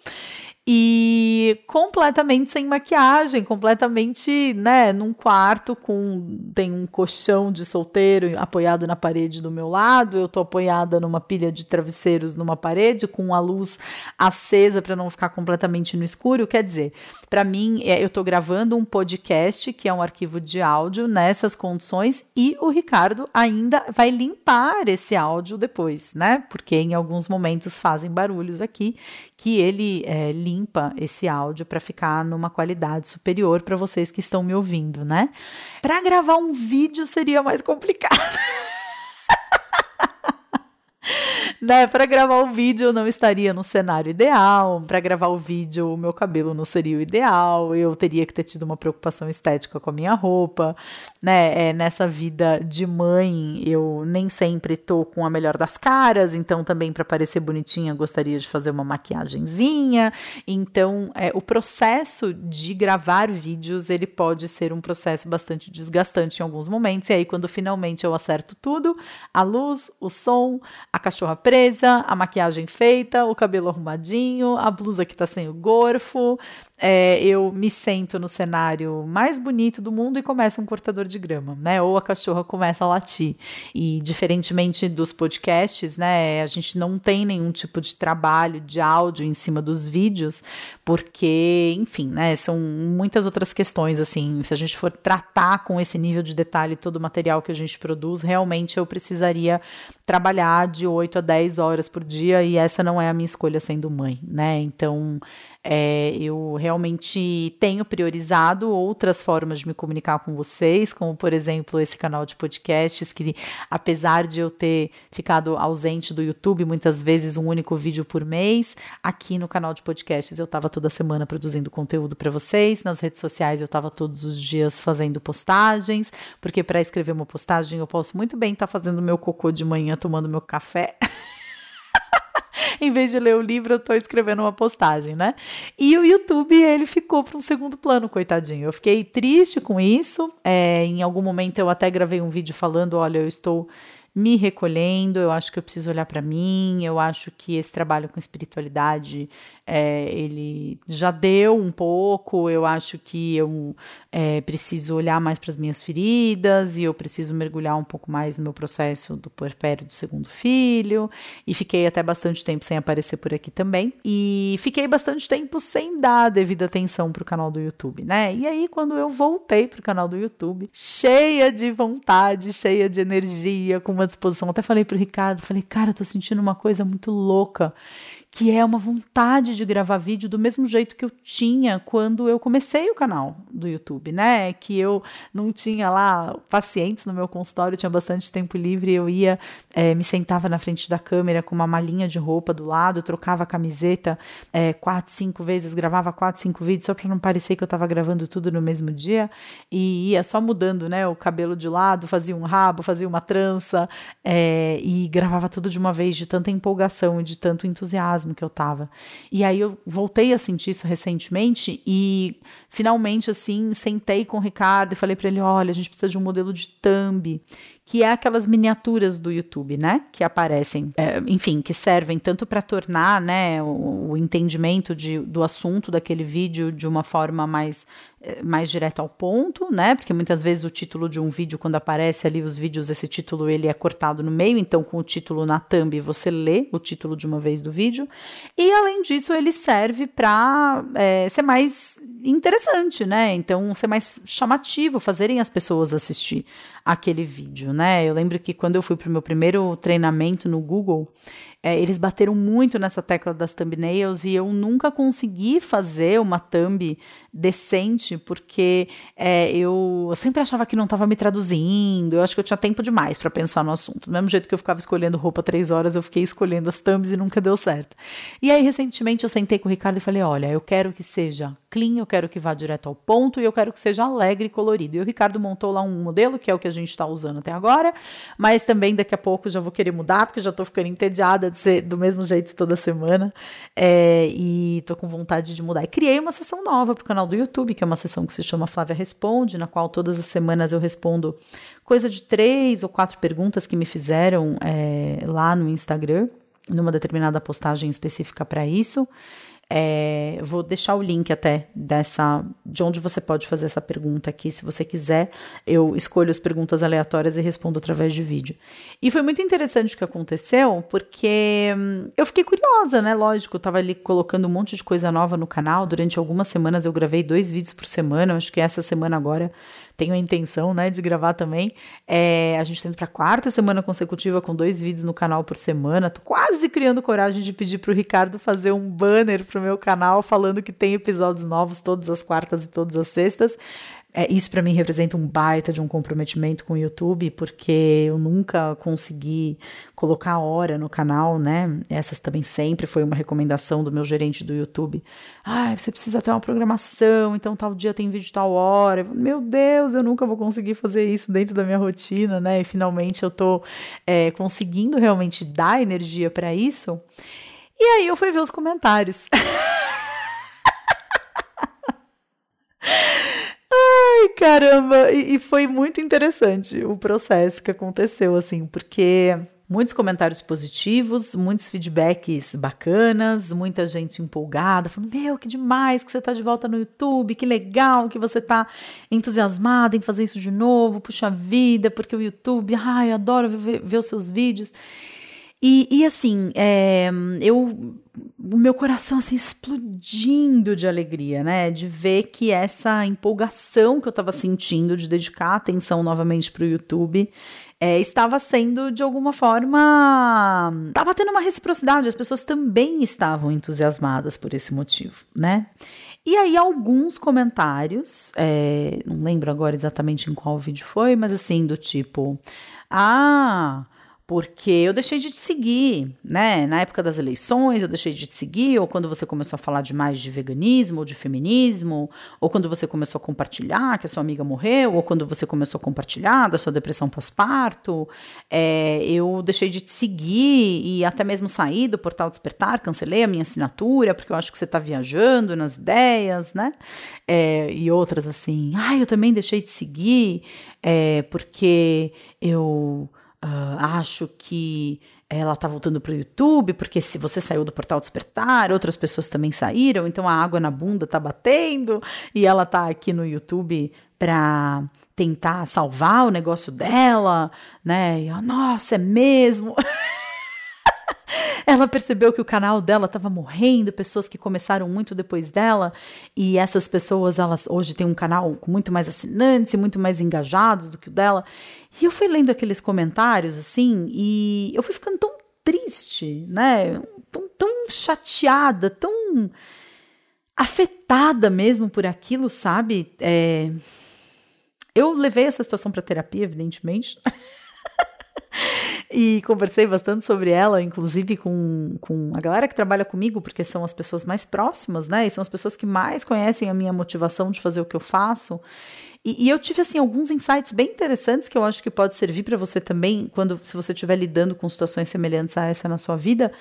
e completamente sem maquiagem, completamente, né, num quarto com tem um colchão de solteiro apoiado na parede do meu lado, eu tô apoiada numa pilha de travesseiros numa parede com a luz acesa para não ficar completamente no escuro, quer dizer, para mim, é, eu tô gravando um podcast que é um arquivo de áudio nessas condições e o Ricardo ainda vai limpar esse áudio depois, né? Porque em alguns momentos fazem barulhos aqui que ele é, limpa esse áudio para ficar numa qualidade superior para vocês que estão me ouvindo, né? Para gravar um vídeo seria mais complicado. né, para gravar o vídeo eu não estaria no cenário ideal, para gravar o vídeo o meu cabelo não seria o ideal, eu teria que ter tido uma preocupação estética com a minha roupa, né? É, nessa vida de mãe eu nem sempre tô com a melhor das caras, então também para parecer bonitinha gostaria de fazer uma maquiagenzinha. Então, é, o processo de gravar vídeos ele pode ser um processo bastante desgastante em alguns momentos. E aí quando finalmente eu acerto tudo, a luz, o som, a cachorra presa, a maquiagem feita, o cabelo arrumadinho, a blusa que tá sem o gorfo, é, eu me sento no cenário mais bonito do mundo e começa um cortador de grama, né? Ou a cachorra começa a latir. E diferentemente dos podcasts, né? A gente não tem nenhum tipo de trabalho de áudio em cima dos vídeos, porque, enfim, né? São muitas outras questões, assim. Se a gente for tratar com esse nível de detalhe todo o material que a gente produz, realmente eu precisaria trabalhar de 8 a 10 horas por dia e essa não é a minha escolha sendo mãe, né? Então, é, eu realmente tenho priorizado outras formas de me comunicar com vocês, como por exemplo esse canal de podcasts, que apesar de eu ter ficado ausente do YouTube, muitas vezes um único vídeo por mês, aqui no canal de podcasts eu estava toda semana produzindo conteúdo para vocês, nas redes sociais eu estava todos os dias fazendo postagens, porque para escrever uma postagem eu posso muito bem estar tá fazendo meu cocô de manhã, tomando meu café. em vez de ler o livro, eu tô escrevendo uma postagem, né? E o YouTube, ele ficou para um segundo plano, coitadinho. Eu fiquei triste com isso. É, em algum momento eu até gravei um vídeo falando: olha, eu estou me recolhendo, eu acho que eu preciso olhar para mim, eu acho que esse trabalho com espiritualidade é, ele já deu um pouco, eu acho que eu é, preciso olhar mais para as minhas feridas e eu preciso mergulhar um pouco mais no meu processo do puerpério do segundo filho. E fiquei até bastante tempo sem aparecer por aqui também. E fiquei bastante tempo sem dar devida atenção para o canal do YouTube, né? E aí, quando eu voltei para o canal do YouTube, cheia de vontade, cheia de energia, com uma disposição, até falei para o Ricardo, falei, cara, eu tô sentindo uma coisa muito louca que é uma vontade de gravar vídeo do mesmo jeito que eu tinha quando eu comecei o canal do YouTube, né? Que eu não tinha lá pacientes no meu consultório, tinha bastante tempo livre, eu ia, é, me sentava na frente da câmera com uma malinha de roupa do lado, trocava a camiseta é, quatro, cinco vezes, gravava quatro, cinco vídeos só para não parecer que eu estava gravando tudo no mesmo dia e ia só mudando, né? O cabelo de lado, fazia um rabo, fazia uma trança é, e gravava tudo de uma vez de tanta empolgação e de tanto entusiasmo que eu tava. E aí eu voltei a sentir isso recentemente e finalmente assim sentei com o Ricardo e falei para ele, olha, a gente precisa de um modelo de thumb que é aquelas miniaturas do YouTube, né? Que aparecem, é, enfim, que servem tanto para tornar, né, o, o entendimento de, do assunto daquele vídeo de uma forma mais é, mais direto ao ponto, né? Porque muitas vezes o título de um vídeo, quando aparece ali os vídeos, esse título ele é cortado no meio, então com o título na thumb você lê o título de uma vez do vídeo. E além disso, ele serve para é, ser mais interessante, né? Então ser mais chamativo, fazerem as pessoas assistir aquele vídeo, né? Eu lembro que quando eu fui para o meu primeiro treinamento no Google, é, eles bateram muito nessa tecla das thumbnails e eu nunca consegui fazer uma thumb decente, porque é, eu sempre achava que não estava me traduzindo, eu acho que eu tinha tempo demais para pensar no assunto. Do mesmo jeito que eu ficava escolhendo roupa três horas, eu fiquei escolhendo as thumbs e nunca deu certo. E aí, recentemente, eu sentei com o Ricardo e falei: olha, eu quero que seja clean, eu quero que vá direto ao ponto e eu quero que seja alegre e colorido. E o Ricardo montou lá um modelo, que é o que a gente está usando até agora, mas também daqui a pouco já vou querer mudar, porque já estou ficando entediada de ser do mesmo jeito toda semana. É, e tô com vontade de mudar. E criei uma sessão nova pro canal do YouTube, que é uma sessão que se chama Flávia Responde, na qual todas as semanas eu respondo coisa de três ou quatro perguntas que me fizeram é, lá no Instagram, numa determinada postagem específica para isso. É, vou deixar o link até dessa de onde você pode fazer essa pergunta aqui, se você quiser. Eu escolho as perguntas aleatórias e respondo através de vídeo. E foi muito interessante o que aconteceu, porque hum, eu fiquei curiosa, né? Lógico, eu tava ali colocando um monte de coisa nova no canal. Durante algumas semanas eu gravei dois vídeos por semana. Acho que essa semana agora tenho a intenção, né, de gravar também. É, a gente está indo para a quarta semana consecutiva com dois vídeos no canal por semana. Tô quase criando coragem de pedir para o Ricardo fazer um banner pro meu canal falando que tem episódios novos todas as quartas e todas as sextas. É, isso para mim representa um baita de um comprometimento com o YouTube, porque eu nunca consegui colocar hora no canal, né? Essas também sempre foi uma recomendação do meu gerente do YouTube. Ah, você precisa ter uma programação, então tal dia tem vídeo tal hora. Meu Deus, eu nunca vou conseguir fazer isso dentro da minha rotina, né? E finalmente eu tô é, conseguindo realmente dar energia para isso. E aí eu fui ver os comentários. Caramba! E, e, foi muito interessante o processo que aconteceu, assim, porque muitos comentários positivos, muitos feedbacks bacanas, muita gente empolgada, falando: Meu, que demais que você está de volta no YouTube, que legal que você está entusiasmada em fazer isso de novo, puxa vida, porque o YouTube, ai, eu adoro ver, ver os seus vídeos. E, e assim, é, eu o meu coração assim explodindo de alegria, né? De ver que essa empolgação que eu estava sentindo de dedicar atenção novamente para o YouTube é, estava sendo de alguma forma. estava tendo uma reciprocidade, as pessoas também estavam entusiasmadas por esse motivo, né? E aí, alguns comentários, é, não lembro agora exatamente em qual vídeo foi, mas assim, do tipo: Ah porque eu deixei de te seguir, né? Na época das eleições, eu deixei de te seguir, ou quando você começou a falar demais de veganismo ou de feminismo, ou quando você começou a compartilhar que a sua amiga morreu, ou quando você começou a compartilhar da sua depressão pós-parto, é, eu deixei de te seguir e até mesmo sair do portal Despertar, cancelei a minha assinatura, porque eu acho que você está viajando nas ideias, né? É, e outras assim, ah, eu também deixei de seguir, é, porque eu Uh, acho que ela está voltando para o YouTube, porque se você saiu do portal Despertar, outras pessoas também saíram, então a água na bunda está batendo e ela está aqui no YouTube para tentar salvar o negócio dela, né? E, nossa, é mesmo. ela percebeu que o canal dela estava morrendo, pessoas que começaram muito depois dela, e essas pessoas, elas hoje têm um canal com muito mais assinantes e muito mais engajados do que o dela. E eu fui lendo aqueles comentários, assim, e eu fui ficando tão triste, né? Tão, tão chateada, tão afetada mesmo por aquilo, sabe? É... Eu levei essa situação para terapia, evidentemente. e conversei bastante sobre ela, inclusive com, com a galera que trabalha comigo, porque são as pessoas mais próximas, né? E são as pessoas que mais conhecem a minha motivação de fazer o que eu faço. E, e, eu tive assim alguns insights bem interessantes que eu acho que pode servir para você também quando se você estiver lidando com situações semelhantes a essa na sua vida.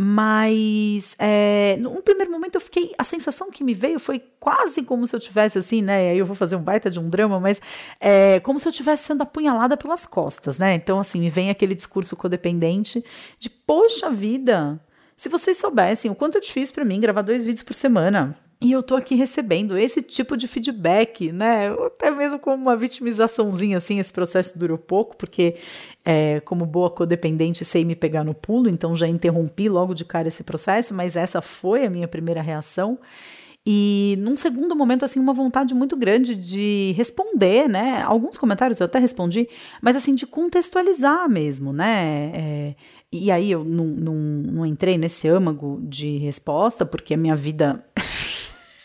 Mas é, num primeiro momento eu fiquei. A sensação que me veio foi quase como se eu tivesse assim, né? Aí eu vou fazer um baita de um drama, mas é como se eu tivesse sendo apunhalada pelas costas, né? Então, assim, me vem aquele discurso codependente de, poxa vida, se vocês soubessem o quanto é difícil para mim gravar dois vídeos por semana. E eu tô aqui recebendo esse tipo de feedback, né? Até mesmo como uma vitimizaçãozinha, assim, esse processo durou pouco, porque é, como boa codependente sei me pegar no pulo, então já interrompi logo de cara esse processo, mas essa foi a minha primeira reação. E num segundo momento, assim, uma vontade muito grande de responder, né? Alguns comentários eu até respondi, mas assim, de contextualizar mesmo, né? É, e aí eu não, não, não entrei nesse âmago de resposta, porque a minha vida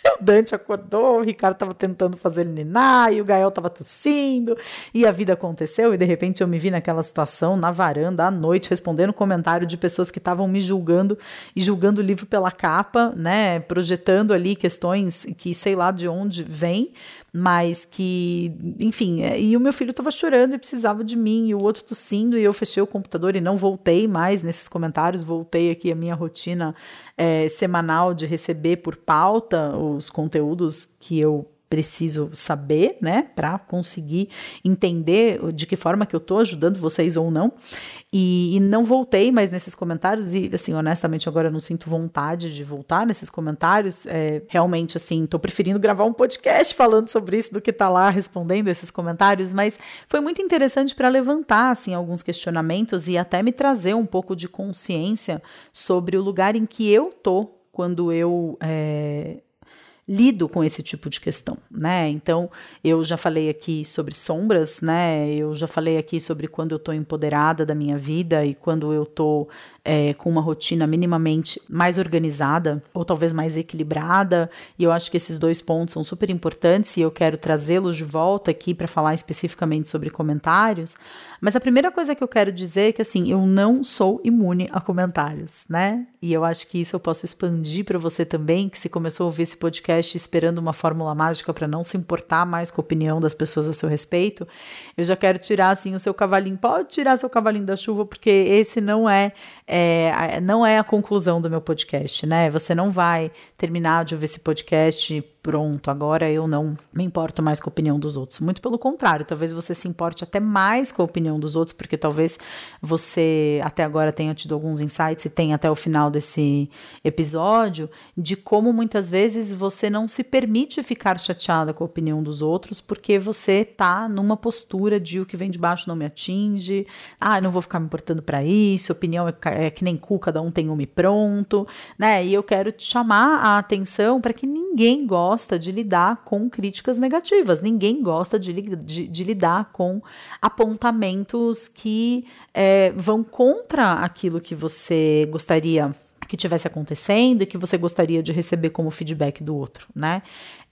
o Dante acordou, o Ricardo estava tentando fazer ele ninar, e o Gael estava tossindo, e a vida aconteceu, e de repente eu me vi naquela situação, na varanda, à noite, respondendo comentário de pessoas que estavam me julgando e julgando o livro pela capa, né? Projetando ali questões que sei lá de onde vem mas que, enfim, é, e o meu filho estava chorando e precisava de mim, e o outro tossindo, e eu fechei o computador e não voltei mais nesses comentários, voltei aqui a minha rotina é, semanal de receber por pauta os conteúdos que eu preciso saber, né, para conseguir entender de que forma que eu estou ajudando vocês ou não. E, e, não voltei mais nesses comentários e, assim, honestamente, agora eu não sinto vontade de voltar nesses comentários. É, realmente, assim, estou preferindo gravar um podcast falando sobre isso do que estar tá lá respondendo esses comentários, mas foi muito interessante para levantar, assim, alguns questionamentos e até me trazer um pouco de consciência sobre o lugar em que eu tô quando eu é, lido com esse tipo de questão, né? Então, eu já falei aqui sobre sombras, né? Eu já falei aqui sobre quando eu estou empoderada da minha vida e quando eu estou é, com uma rotina minimamente mais organizada ou talvez mais equilibrada. E eu acho que esses dois pontos são super importantes e eu quero trazê-los de volta aqui para falar especificamente sobre comentários. Mas a primeira coisa que eu quero dizer é que assim, eu não sou imune a comentários, né? E eu acho que isso eu posso expandir para você também, que se começou a ouvir esse podcast esperando uma fórmula mágica para não se importar mais com a opinião das pessoas a seu respeito, eu já quero tirar assim o seu cavalinho. Pode tirar seu cavalinho da chuva, porque esse não é é, não é a conclusão do meu podcast, né? Você não vai terminar de ouvir esse podcast pronto, agora eu não me importo mais com a opinião dos outros. Muito pelo contrário, talvez você se importe até mais com a opinião dos outros, porque talvez você até agora tenha tido alguns insights e tenha até o final desse episódio de como muitas vezes você não se permite ficar chateada com a opinião dos outros, porque você tá numa postura de o que vem de baixo não me atinge, ah, não vou ficar me importando para isso, opinião é, é, que nem cu, cada um tem um e pronto, né? E eu quero te chamar a atenção para que ninguém goste gosta de lidar com críticas negativas, ninguém gosta de, de, de lidar com apontamentos que é, vão contra aquilo que você gostaria que tivesse acontecendo e que você gostaria de receber como feedback do outro, né?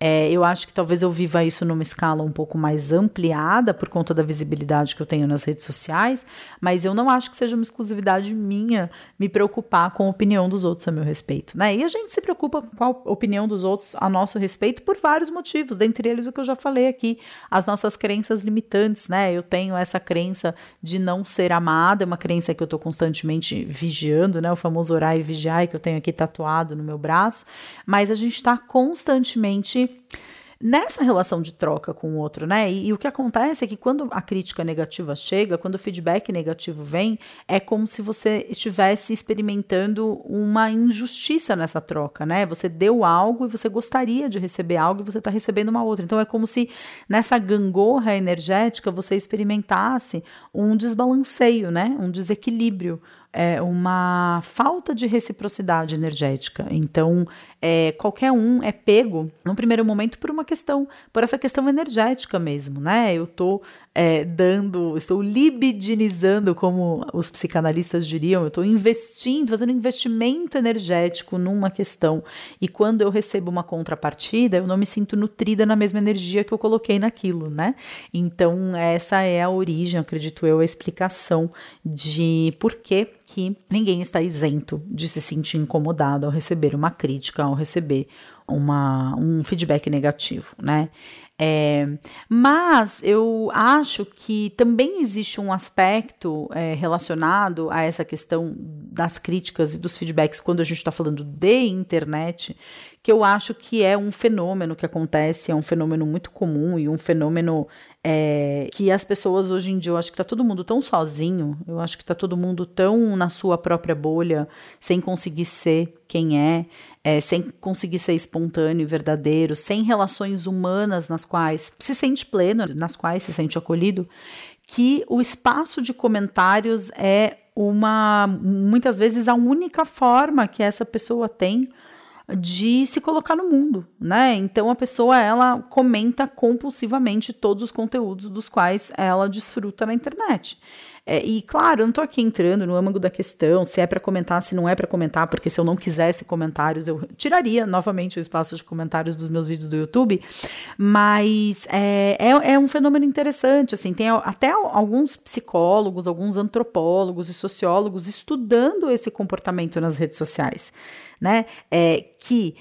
É, eu acho que talvez eu viva isso numa escala um pouco mais ampliada por conta da visibilidade que eu tenho nas redes sociais, mas eu não acho que seja uma exclusividade minha me preocupar com a opinião dos outros a meu respeito, né? E a gente se preocupa com a opinião dos outros a nosso respeito por vários motivos, dentre eles o que eu já falei aqui, as nossas crenças limitantes, né? Eu tenho essa crença de não ser amada, é uma crença que eu estou constantemente vigiando, né? O famoso orar e vigiar que eu tenho aqui tatuado no meu braço, mas a gente está constantemente nessa relação de troca com o outro, né? E, e, o que acontece é que quando a crítica negativa chega, quando o feedback negativo vem, é como se você estivesse experimentando uma injustiça nessa troca, né? Você deu algo e você gostaria de receber algo e você está recebendo uma outra. Então é como se nessa gangorra energética você experimentasse um desbalanceio, né? Um desequilíbrio é, uma falta de reciprocidade energética. Então, é, qualquer um é pego, no primeiro momento, por uma questão, por essa questão energética mesmo, né? Eu estou é, dando, estou libidinizando, como os psicanalistas diriam, eu estou investindo, fazendo investimento energético numa questão. E quando eu recebo uma contrapartida, eu não me sinto nutrida na mesma energia que eu coloquei naquilo, né? Então, essa é a origem, acredito eu, a explicação de por que que ninguém está isento de se sentir incomodado ao receber uma crítica, ao receber uma, um feedback negativo, né? É, mas eu acho que também existe um aspecto é, relacionado a essa questão das críticas e dos feedbacks quando a gente está falando de internet, que eu acho que é um fenômeno que acontece, é um fenômeno muito comum e um fenômeno é, que as pessoas hoje em dia, eu acho que está todo mundo tão sozinho, eu acho que está todo mundo tão na sua própria bolha, sem conseguir ser quem é, é, sem conseguir ser espontâneo e verdadeiro, sem relações humanas nas quais se sente pleno, nas quais se sente acolhido, que o espaço de comentários é uma, muitas vezes, a única forma que essa pessoa tem de se colocar no mundo, né? Então a pessoa ela comenta compulsivamente todos os conteúdos dos quais ela desfruta na internet. É, e claro, eu não tô aqui entrando no âmago da questão, se é para comentar, se não é para comentar, porque se eu não quisesse comentários, eu tiraria novamente o espaço de comentários dos meus vídeos do YouTube. Mas é, é, é um fenômeno interessante, assim, tem até alguns psicólogos, alguns antropólogos e sociólogos estudando esse comportamento nas redes sociais né? É, que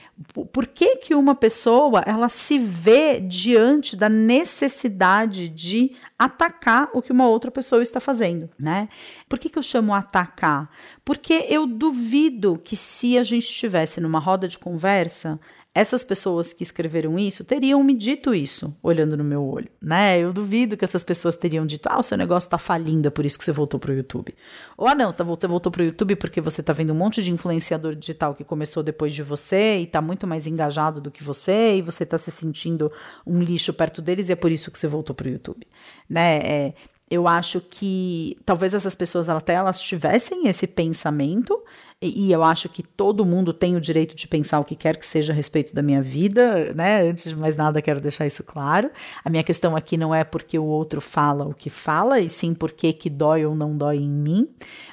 por que, que uma pessoa ela se vê diante da necessidade de atacar o que uma outra pessoa está fazendo, né? Por que, que eu chamo atacar? Porque eu duvido que se a gente estivesse numa roda de conversa, essas pessoas que escreveram isso teriam me dito isso, olhando no meu olho, né? Eu duvido que essas pessoas teriam dito, ah, o seu negócio está falindo, é por isso que você voltou para o YouTube. Ou, ah, não, você voltou para o YouTube porque você está vendo um monte de influenciador digital que começou depois de você e está muito mais engajado do que você e você está se sentindo um lixo perto deles e é por isso que você voltou para o YouTube, né? É, eu acho que talvez essas pessoas até elas tivessem esse pensamento, e, eu acho que todo mundo tem o direito de pensar o que quer que seja a respeito da minha vida, né? Antes de mais nada, quero deixar isso claro. A minha questão aqui não é porque o outro fala o que fala, e sim porque que dói ou não dói em mim.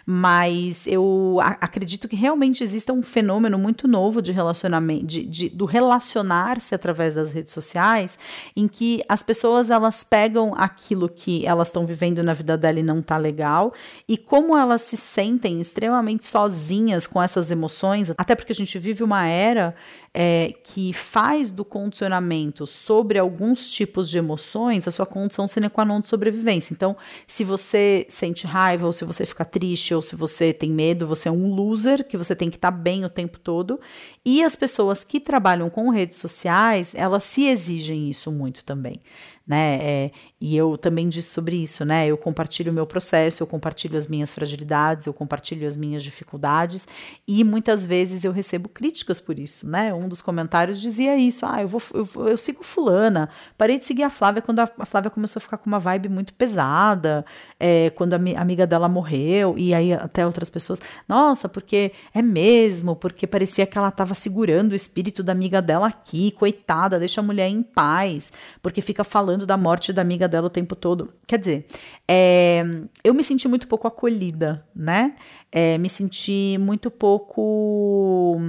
Mas eu acredito que realmente exista um fenômeno muito novo de relacionamento, de, de do relacionar-se através das redes sociais, em que as pessoas elas pegam aquilo que elas estão vivendo na vida dela e não tá legal, e como elas se sentem extremamente sozinhas com essas emoções, até porque a gente vive uma era é, que faz do condicionamento sobre alguns tipos de emoções a sua condição sine qua non de sobrevivência. Então, se você sente raiva, ou se você fica triste, ou se você tem medo, você é um loser, que você tem que estar tá bem o tempo todo. E as pessoas que trabalham com redes sociais, elas se exigem isso muito também né? É, e eu também disse sobre isso, né? Eu compartilho o meu processo, eu compartilho as minhas fragilidades, eu compartilho as minhas dificuldades e muitas vezes eu recebo críticas por isso, né? Um dos comentários dizia isso: ah, eu vou, eu, eu sigo fulana, parei de seguir a Flávia quando a, a, Flávia começou a ficar com uma vibe muito pesada, é, quando a, a amiga dela morreu e aí até outras pessoas, nossa, porque é mesmo, porque parecia que ela estava segurando o espírito da amiga dela aqui, coitada, deixa a mulher em paz, porque fica falando falando da morte da amiga dela o tempo todo. Quer dizer, é, eu me senti muito pouco acolhida, né? É, me senti muito pouco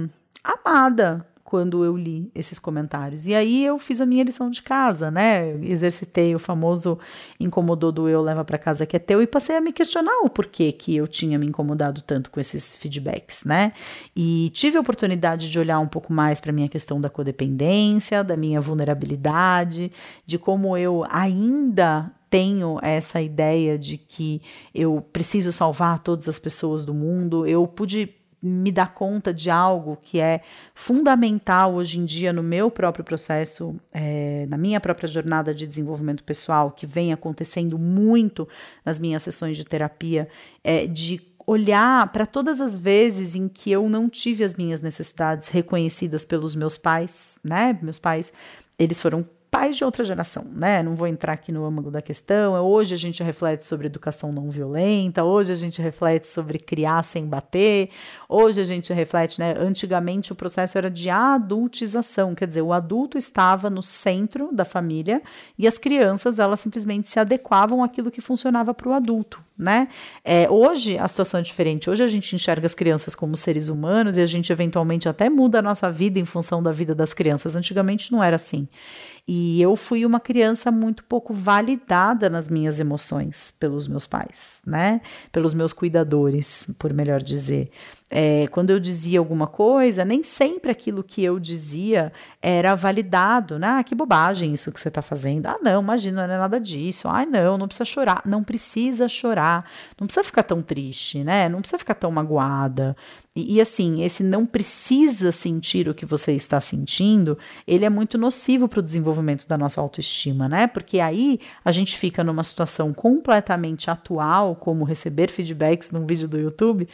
amada quando eu li esses comentários. E aí eu fiz a minha lição de casa, né? Exercitei o famoso incomodou do eu leva para casa que é teu e passei a me questionar o porquê que eu tinha me incomodado tanto com esses feedbacks, né? E tive a oportunidade de olhar um pouco mais para minha questão da codependência, da minha vulnerabilidade, de como eu ainda tenho essa ideia de que eu preciso salvar todas as pessoas do mundo. Eu pude me dar conta de algo que é fundamental hoje em dia no meu próprio processo, é, na minha própria jornada de desenvolvimento pessoal, que vem acontecendo muito nas minhas sessões de terapia, é de olhar para todas as vezes em que eu não tive as minhas necessidades reconhecidas pelos meus pais, né? Meus pais, eles foram pais de outra geração, né? Não vou entrar aqui no âmago da questão. Hoje a gente reflete sobre educação não violenta, hoje a gente reflete sobre criar sem bater, hoje a gente reflete, né? Antigamente o processo era de adultização, quer dizer, o adulto estava no centro da família e as crianças elas simplesmente se adequavam àquilo que funcionava para o adulto, né? É, hoje a situação é diferente. Hoje a gente enxerga as crianças como seres humanos e a gente eventualmente até muda a nossa vida em função da vida das crianças. Antigamente não era assim. E eu fui uma criança muito pouco validada nas minhas emoções pelos meus pais, né? Pelos meus cuidadores, por melhor dizer. É, quando eu dizia alguma coisa, nem sempre aquilo que eu dizia era validado, né? Ah, que bobagem isso que você está fazendo. Ah, não, imagina, não é nada disso. Ah, não, não precisa chorar. Não precisa chorar. Não precisa ficar tão triste, né? Não precisa ficar tão magoada. E, e, assim, esse não precisa sentir o que você está sentindo, ele é muito nocivo para o desenvolvimento da nossa autoestima, né? Porque aí a gente fica numa situação completamente atual, como receber feedbacks num vídeo do YouTube,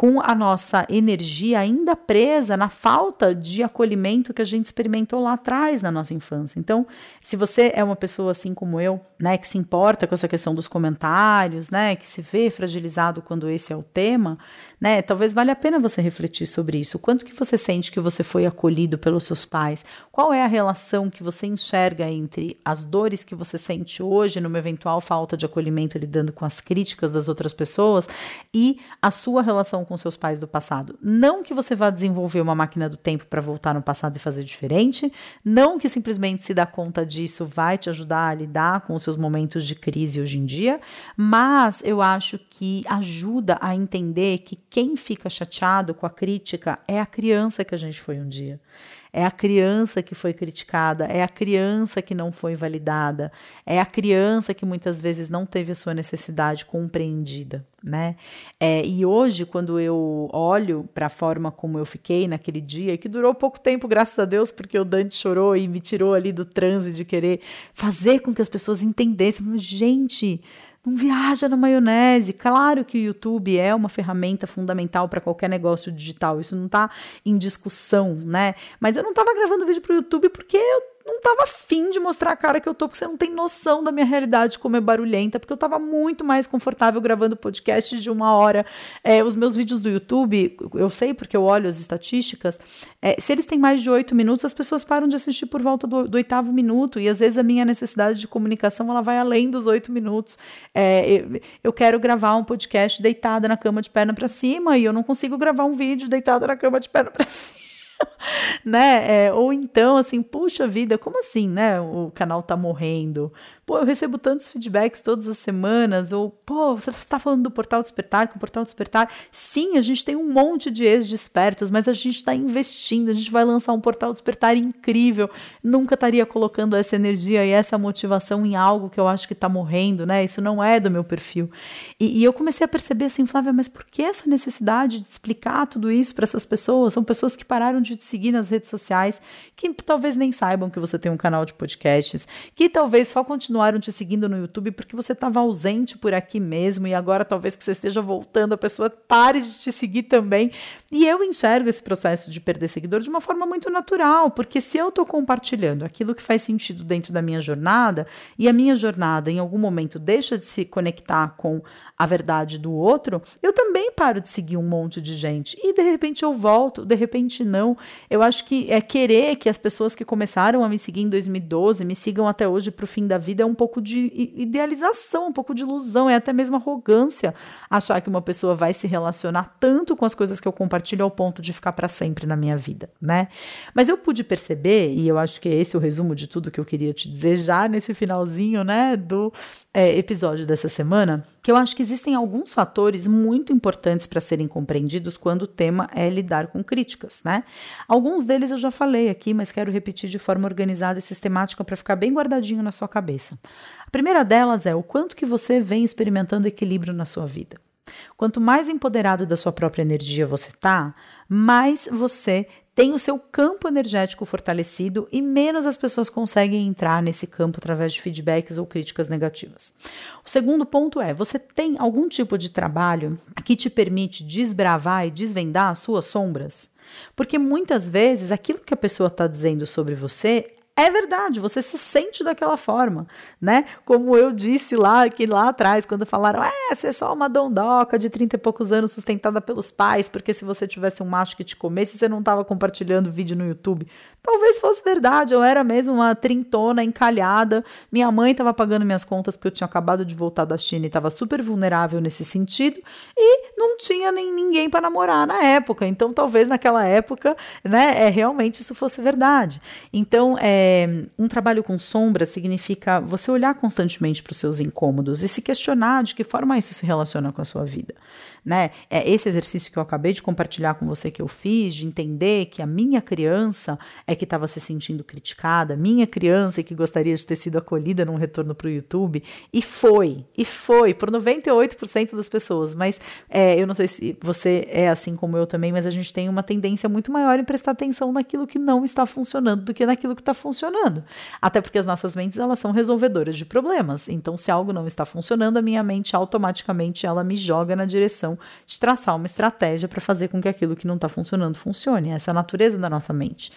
com a nossa energia ainda presa na falta de acolhimento que a gente experimentou lá atrás na nossa infância. Então, se você é uma pessoa assim como eu, né, que se importa com essa questão dos comentários, né, que se vê fragilizado quando esse é o tema, né, talvez valha a pena você refletir sobre isso. Quanto que você sente que você foi acolhido pelos seus pais? Qual é a relação que você enxerga entre as dores que você sente hoje numa eventual falta de acolhimento lidando com as críticas das outras pessoas e a sua relação com seus pais do passado? Não que você vá desenvolver uma máquina do tempo para voltar no passado e fazer diferente, não que simplesmente se dar conta disso vai te ajudar a lidar com os seus momentos de crise hoje em dia, mas eu acho que ajuda a entender que quem fica chateado com a crítica é a criança que a gente foi um dia. É a criança que foi criticada, é a criança que não foi validada, é a criança que muitas vezes não teve a sua necessidade compreendida, né? É, e hoje, quando eu olho para a forma como eu fiquei naquele dia, que durou pouco tempo, graças a Deus, porque o Dante chorou e me tirou ali do transe de querer fazer com que as pessoas entendessem, gente não viaja na maionese. Claro que o YouTube é uma ferramenta fundamental para qualquer negócio digital, isso não está em discussão, né? Mas eu não estava gravando vídeo para o YouTube porque eu não tava afim de mostrar a cara que eu tô, porque você não tem noção da minha realidade como é barulhenta, porque eu tava muito mais confortável gravando podcasts de uma hora. É, os meus vídeos do YouTube, eu sei porque eu olho as estatísticas, é, se eles têm mais de oito minutos, as pessoas param de assistir por volta do, do, oitavo minuto, e às vezes a minha necessidade de comunicação ela vai além dos oito minutos. É, eu quero gravar um podcast deitada na cama de perna para cima, e eu não consigo gravar um vídeo deitada na cama de perna para cima. né? É, ou então, assim, puxa vida, como assim, né? O canal tá morrendo pô, eu recebo tantos feedbacks todas as semanas, ou, pô, você está falando do Portal Despertar, com o Portal Despertar. Sim, a gente tem um monte de ex-despertos, mas a gente está investindo, a gente vai lançar um Portal Despertar incrível. Nunca estaria colocando essa energia e essa motivação em algo que eu acho que está morrendo, né? Isso não é do meu perfil. E, e eu comecei a perceber assim, Flávia, mas por que essa necessidade de explicar tudo isso para essas pessoas? São pessoas que pararam de te seguir nas redes sociais, que talvez nem saibam que você tem um canal de podcasts, que talvez só continuem continuaram te seguindo no YouTube porque você estava ausente por aqui mesmo e agora talvez que você esteja voltando, a pessoa pare de te seguir também. E eu enxergo esse processo de perder seguidor de uma forma muito natural, porque se eu estou compartilhando aquilo que faz sentido dentro da minha jornada e a minha jornada em algum momento deixa de se conectar com a verdade do outro, eu também paro de seguir um monte de gente. E de repente eu volto, de repente não. Eu acho que é querer que as pessoas que começaram a me seguir em 2012 me sigam até hoje para o fim da vida é um pouco de idealização, um pouco de ilusão, é até mesmo arrogância achar que uma pessoa vai se relacionar tanto com as coisas que eu compartilho ao ponto de ficar para sempre na minha vida, né? Mas eu pude perceber, e eu acho que esse é o resumo de tudo que eu queria te dizer já nesse finalzinho, né, do é, episódio dessa semana, que eu acho que existem alguns fatores muito importantes para serem compreendidos quando o tema é lidar com críticas, né? Alguns deles eu já falei aqui, mas quero repetir de forma organizada e sistemática para ficar bem guardadinho na sua cabeça. A primeira delas é o quanto que você vem experimentando equilíbrio na sua vida. Quanto mais empoderado da sua própria energia você tá, mais você tem o seu campo energético fortalecido e menos as pessoas conseguem entrar nesse campo através de feedbacks ou críticas negativas. O segundo ponto é: você tem algum tipo de trabalho que te permite desbravar e desvendar as suas sombras? Porque muitas vezes aquilo que a pessoa está dizendo sobre você é verdade, você se sente daquela forma, né? Como eu disse lá, que lá atrás, quando falaram, é, você é só uma dondoca de 30 e poucos anos sustentada pelos pais, porque se você tivesse um macho que te comesse, você não estava compartilhando vídeo no YouTube. Talvez fosse verdade, eu era mesmo uma trintona encalhada. Minha mãe estava pagando minhas contas porque eu tinha acabado de voltar da China e estava super vulnerável nesse sentido e não tinha nem ninguém para namorar na época. Então, talvez naquela época, né, é realmente isso fosse verdade. Então, é, um trabalho com sombra significa você olhar constantemente para os seus incômodos e se questionar de que forma isso se relaciona com a sua vida né? É esse exercício que eu acabei de compartilhar com você que eu fiz, de entender que a minha criança é que estava se sentindo criticada, minha criança é que gostaria de ter sido acolhida num retorno para o YouTube, e foi, e foi, por 98% das pessoas, mas é, eu não sei se você é assim como eu também, mas a gente tem uma tendência muito maior em prestar atenção naquilo que não está funcionando do que naquilo que está funcionando. Até porque as nossas mentes, elas são resolvedoras de problemas, então se algo não está funcionando, a minha mente automaticamente ela me joga na direção de traçar uma estratégia para fazer com que aquilo que não está funcionando funcione. Essa é a natureza da nossa mente.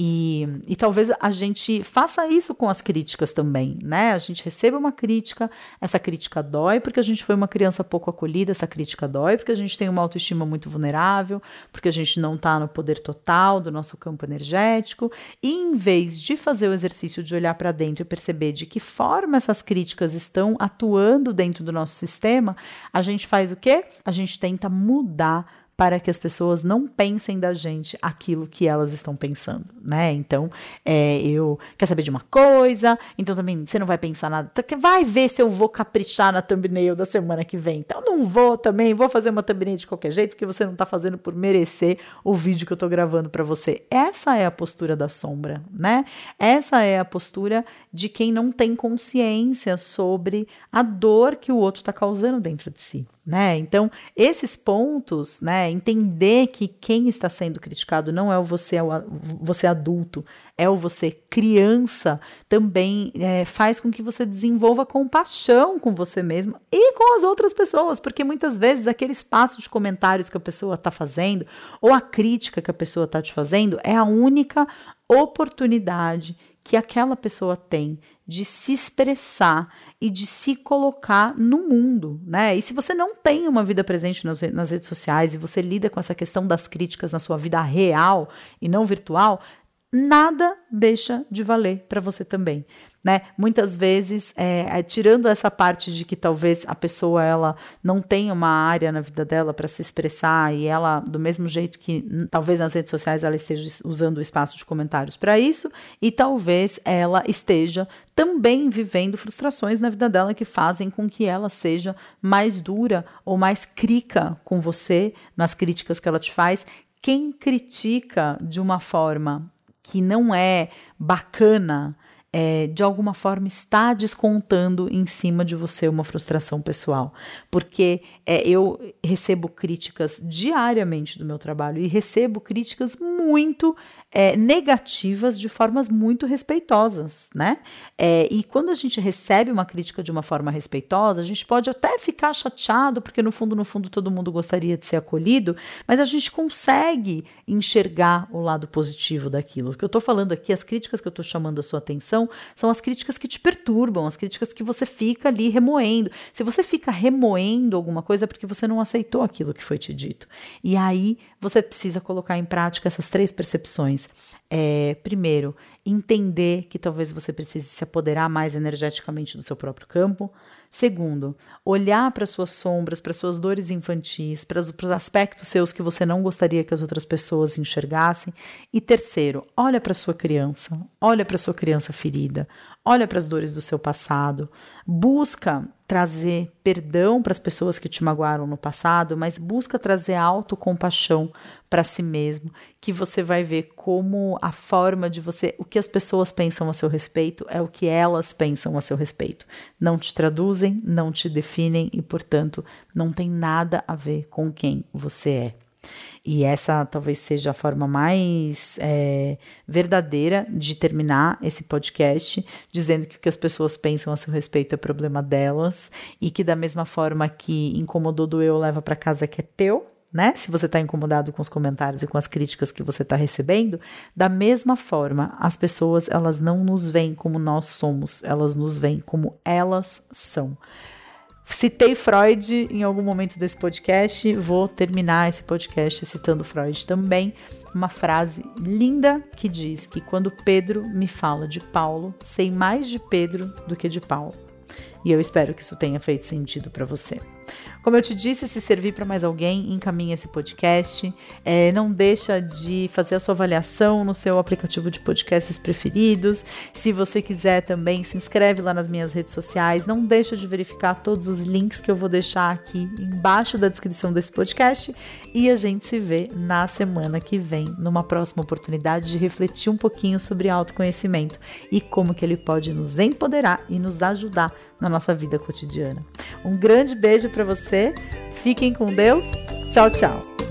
E, e talvez a gente faça isso com as críticas também, né? A gente recebe uma crítica, essa crítica dói porque a gente foi uma criança pouco acolhida, essa crítica dói porque a gente tem uma autoestima muito vulnerável, porque a gente não está no poder total do nosso campo energético. E em vez de fazer o exercício de olhar para dentro e perceber de que forma essas críticas estão atuando dentro do nosso sistema, a gente faz o quê? A gente tenta mudar para que as pessoas não pensem da gente aquilo que elas estão pensando, né? Então, é, eu quer saber de uma coisa, então também você não vai pensar nada, vai ver se eu vou caprichar na thumbnail da semana que vem. Então, não vou também, vou fazer uma thumbnail de qualquer jeito, porque você não está fazendo por merecer o vídeo que eu estou gravando para você. Essa é a postura da sombra, né? Essa é a postura de quem não tem consciência sobre a dor que o outro está causando dentro de si né? Então, esses pontos, né, entender que quem está sendo criticado não é o você, é o você adulto, é o você criança, também é, faz com que você desenvolva compaixão com você mesmo e com as outras pessoas, porque muitas vezes aquele espaço de comentários que a pessoa está fazendo ou a crítica que a pessoa está te fazendo é a única oportunidade que aquela pessoa tem de se expressar e de se colocar no mundo, né? E se você não tem uma vida presente nas, nas redes sociais e você lida com essa questão das críticas na sua vida real e não virtual, nada deixa de valer para você também né? Muitas vezes, é, é, tirando essa parte de que talvez a pessoa ela não tenha uma área na vida dela para se expressar e ela, do mesmo jeito que talvez nas redes sociais ela esteja usando o espaço de comentários para isso, e talvez ela esteja também vivendo frustrações na vida dela que fazem com que ela seja mais dura ou mais crica com você nas críticas que ela te faz. Quem critica de uma forma que não é bacana, é, de alguma forma está descontando em cima de você uma frustração pessoal. Porque é, eu recebo críticas diariamente do meu trabalho e recebo críticas muito é, negativas de formas muito respeitosas, né? É, e quando a gente recebe uma crítica de uma forma respeitosa, a gente pode até ficar chateado, porque no fundo, no fundo, todo mundo gostaria de ser acolhido, mas a gente consegue enxergar o lado positivo daquilo. O que eu estou falando aqui, as críticas que eu estou chamando a sua atenção, são as críticas que te perturbam, as críticas que você fica ali remoendo. Se você fica remoendo alguma coisa, é porque você não aceitou aquilo que foi te dito. E aí você precisa colocar em prática essas três percepções. É, primeiro, entender que talvez você precise se apoderar mais energeticamente do seu próprio campo. Segundo, olhar para suas sombras, para suas dores infantis, para os, aspectos seus que você não gostaria que as outras pessoas enxergassem. E terceiro, olha para sua criança, olha para sua criança ferida, olha para as dores do seu passado, busca trazer perdão para as pessoas que te magoaram no passado, mas busca trazer autocompaixão para si mesmo, que você vai ver como a forma de você, o que as pessoas pensam a seu respeito é o que elas pensam a seu respeito. Não te traduzem, não te definem e, portanto, não tem nada a ver com quem você é. E essa talvez seja a forma mais é, verdadeira de terminar esse podcast, dizendo que o que as pessoas pensam a seu respeito é problema delas e que, da mesma forma que incomodou do eu, leva para casa que é teu, né? Se você está incomodado com os comentários e com as críticas que você está recebendo, da mesma forma, as pessoas elas não nos veem como nós somos, elas nos veem como elas são. Citei Freud em algum momento desse podcast, vou terminar esse podcast citando Freud também. Uma frase linda que diz que quando Pedro me fala de Paulo, sei mais de Pedro do que de Paulo. E eu espero que isso tenha feito sentido para você. Como eu te disse, se servir para mais alguém, encaminhe esse podcast. É, não deixa de fazer a sua avaliação no seu aplicativo de podcasts preferidos. Se você quiser também, se inscreve lá nas minhas redes sociais. Não deixa de verificar todos os links que eu vou deixar aqui embaixo da descrição desse podcast. E a gente se vê na semana que vem, numa próxima oportunidade de refletir um pouquinho sobre autoconhecimento e como que ele pode nos empoderar e nos ajudar na nossa vida cotidiana. Um grande beijo para você, fiquem com Deus, tchau, tchau!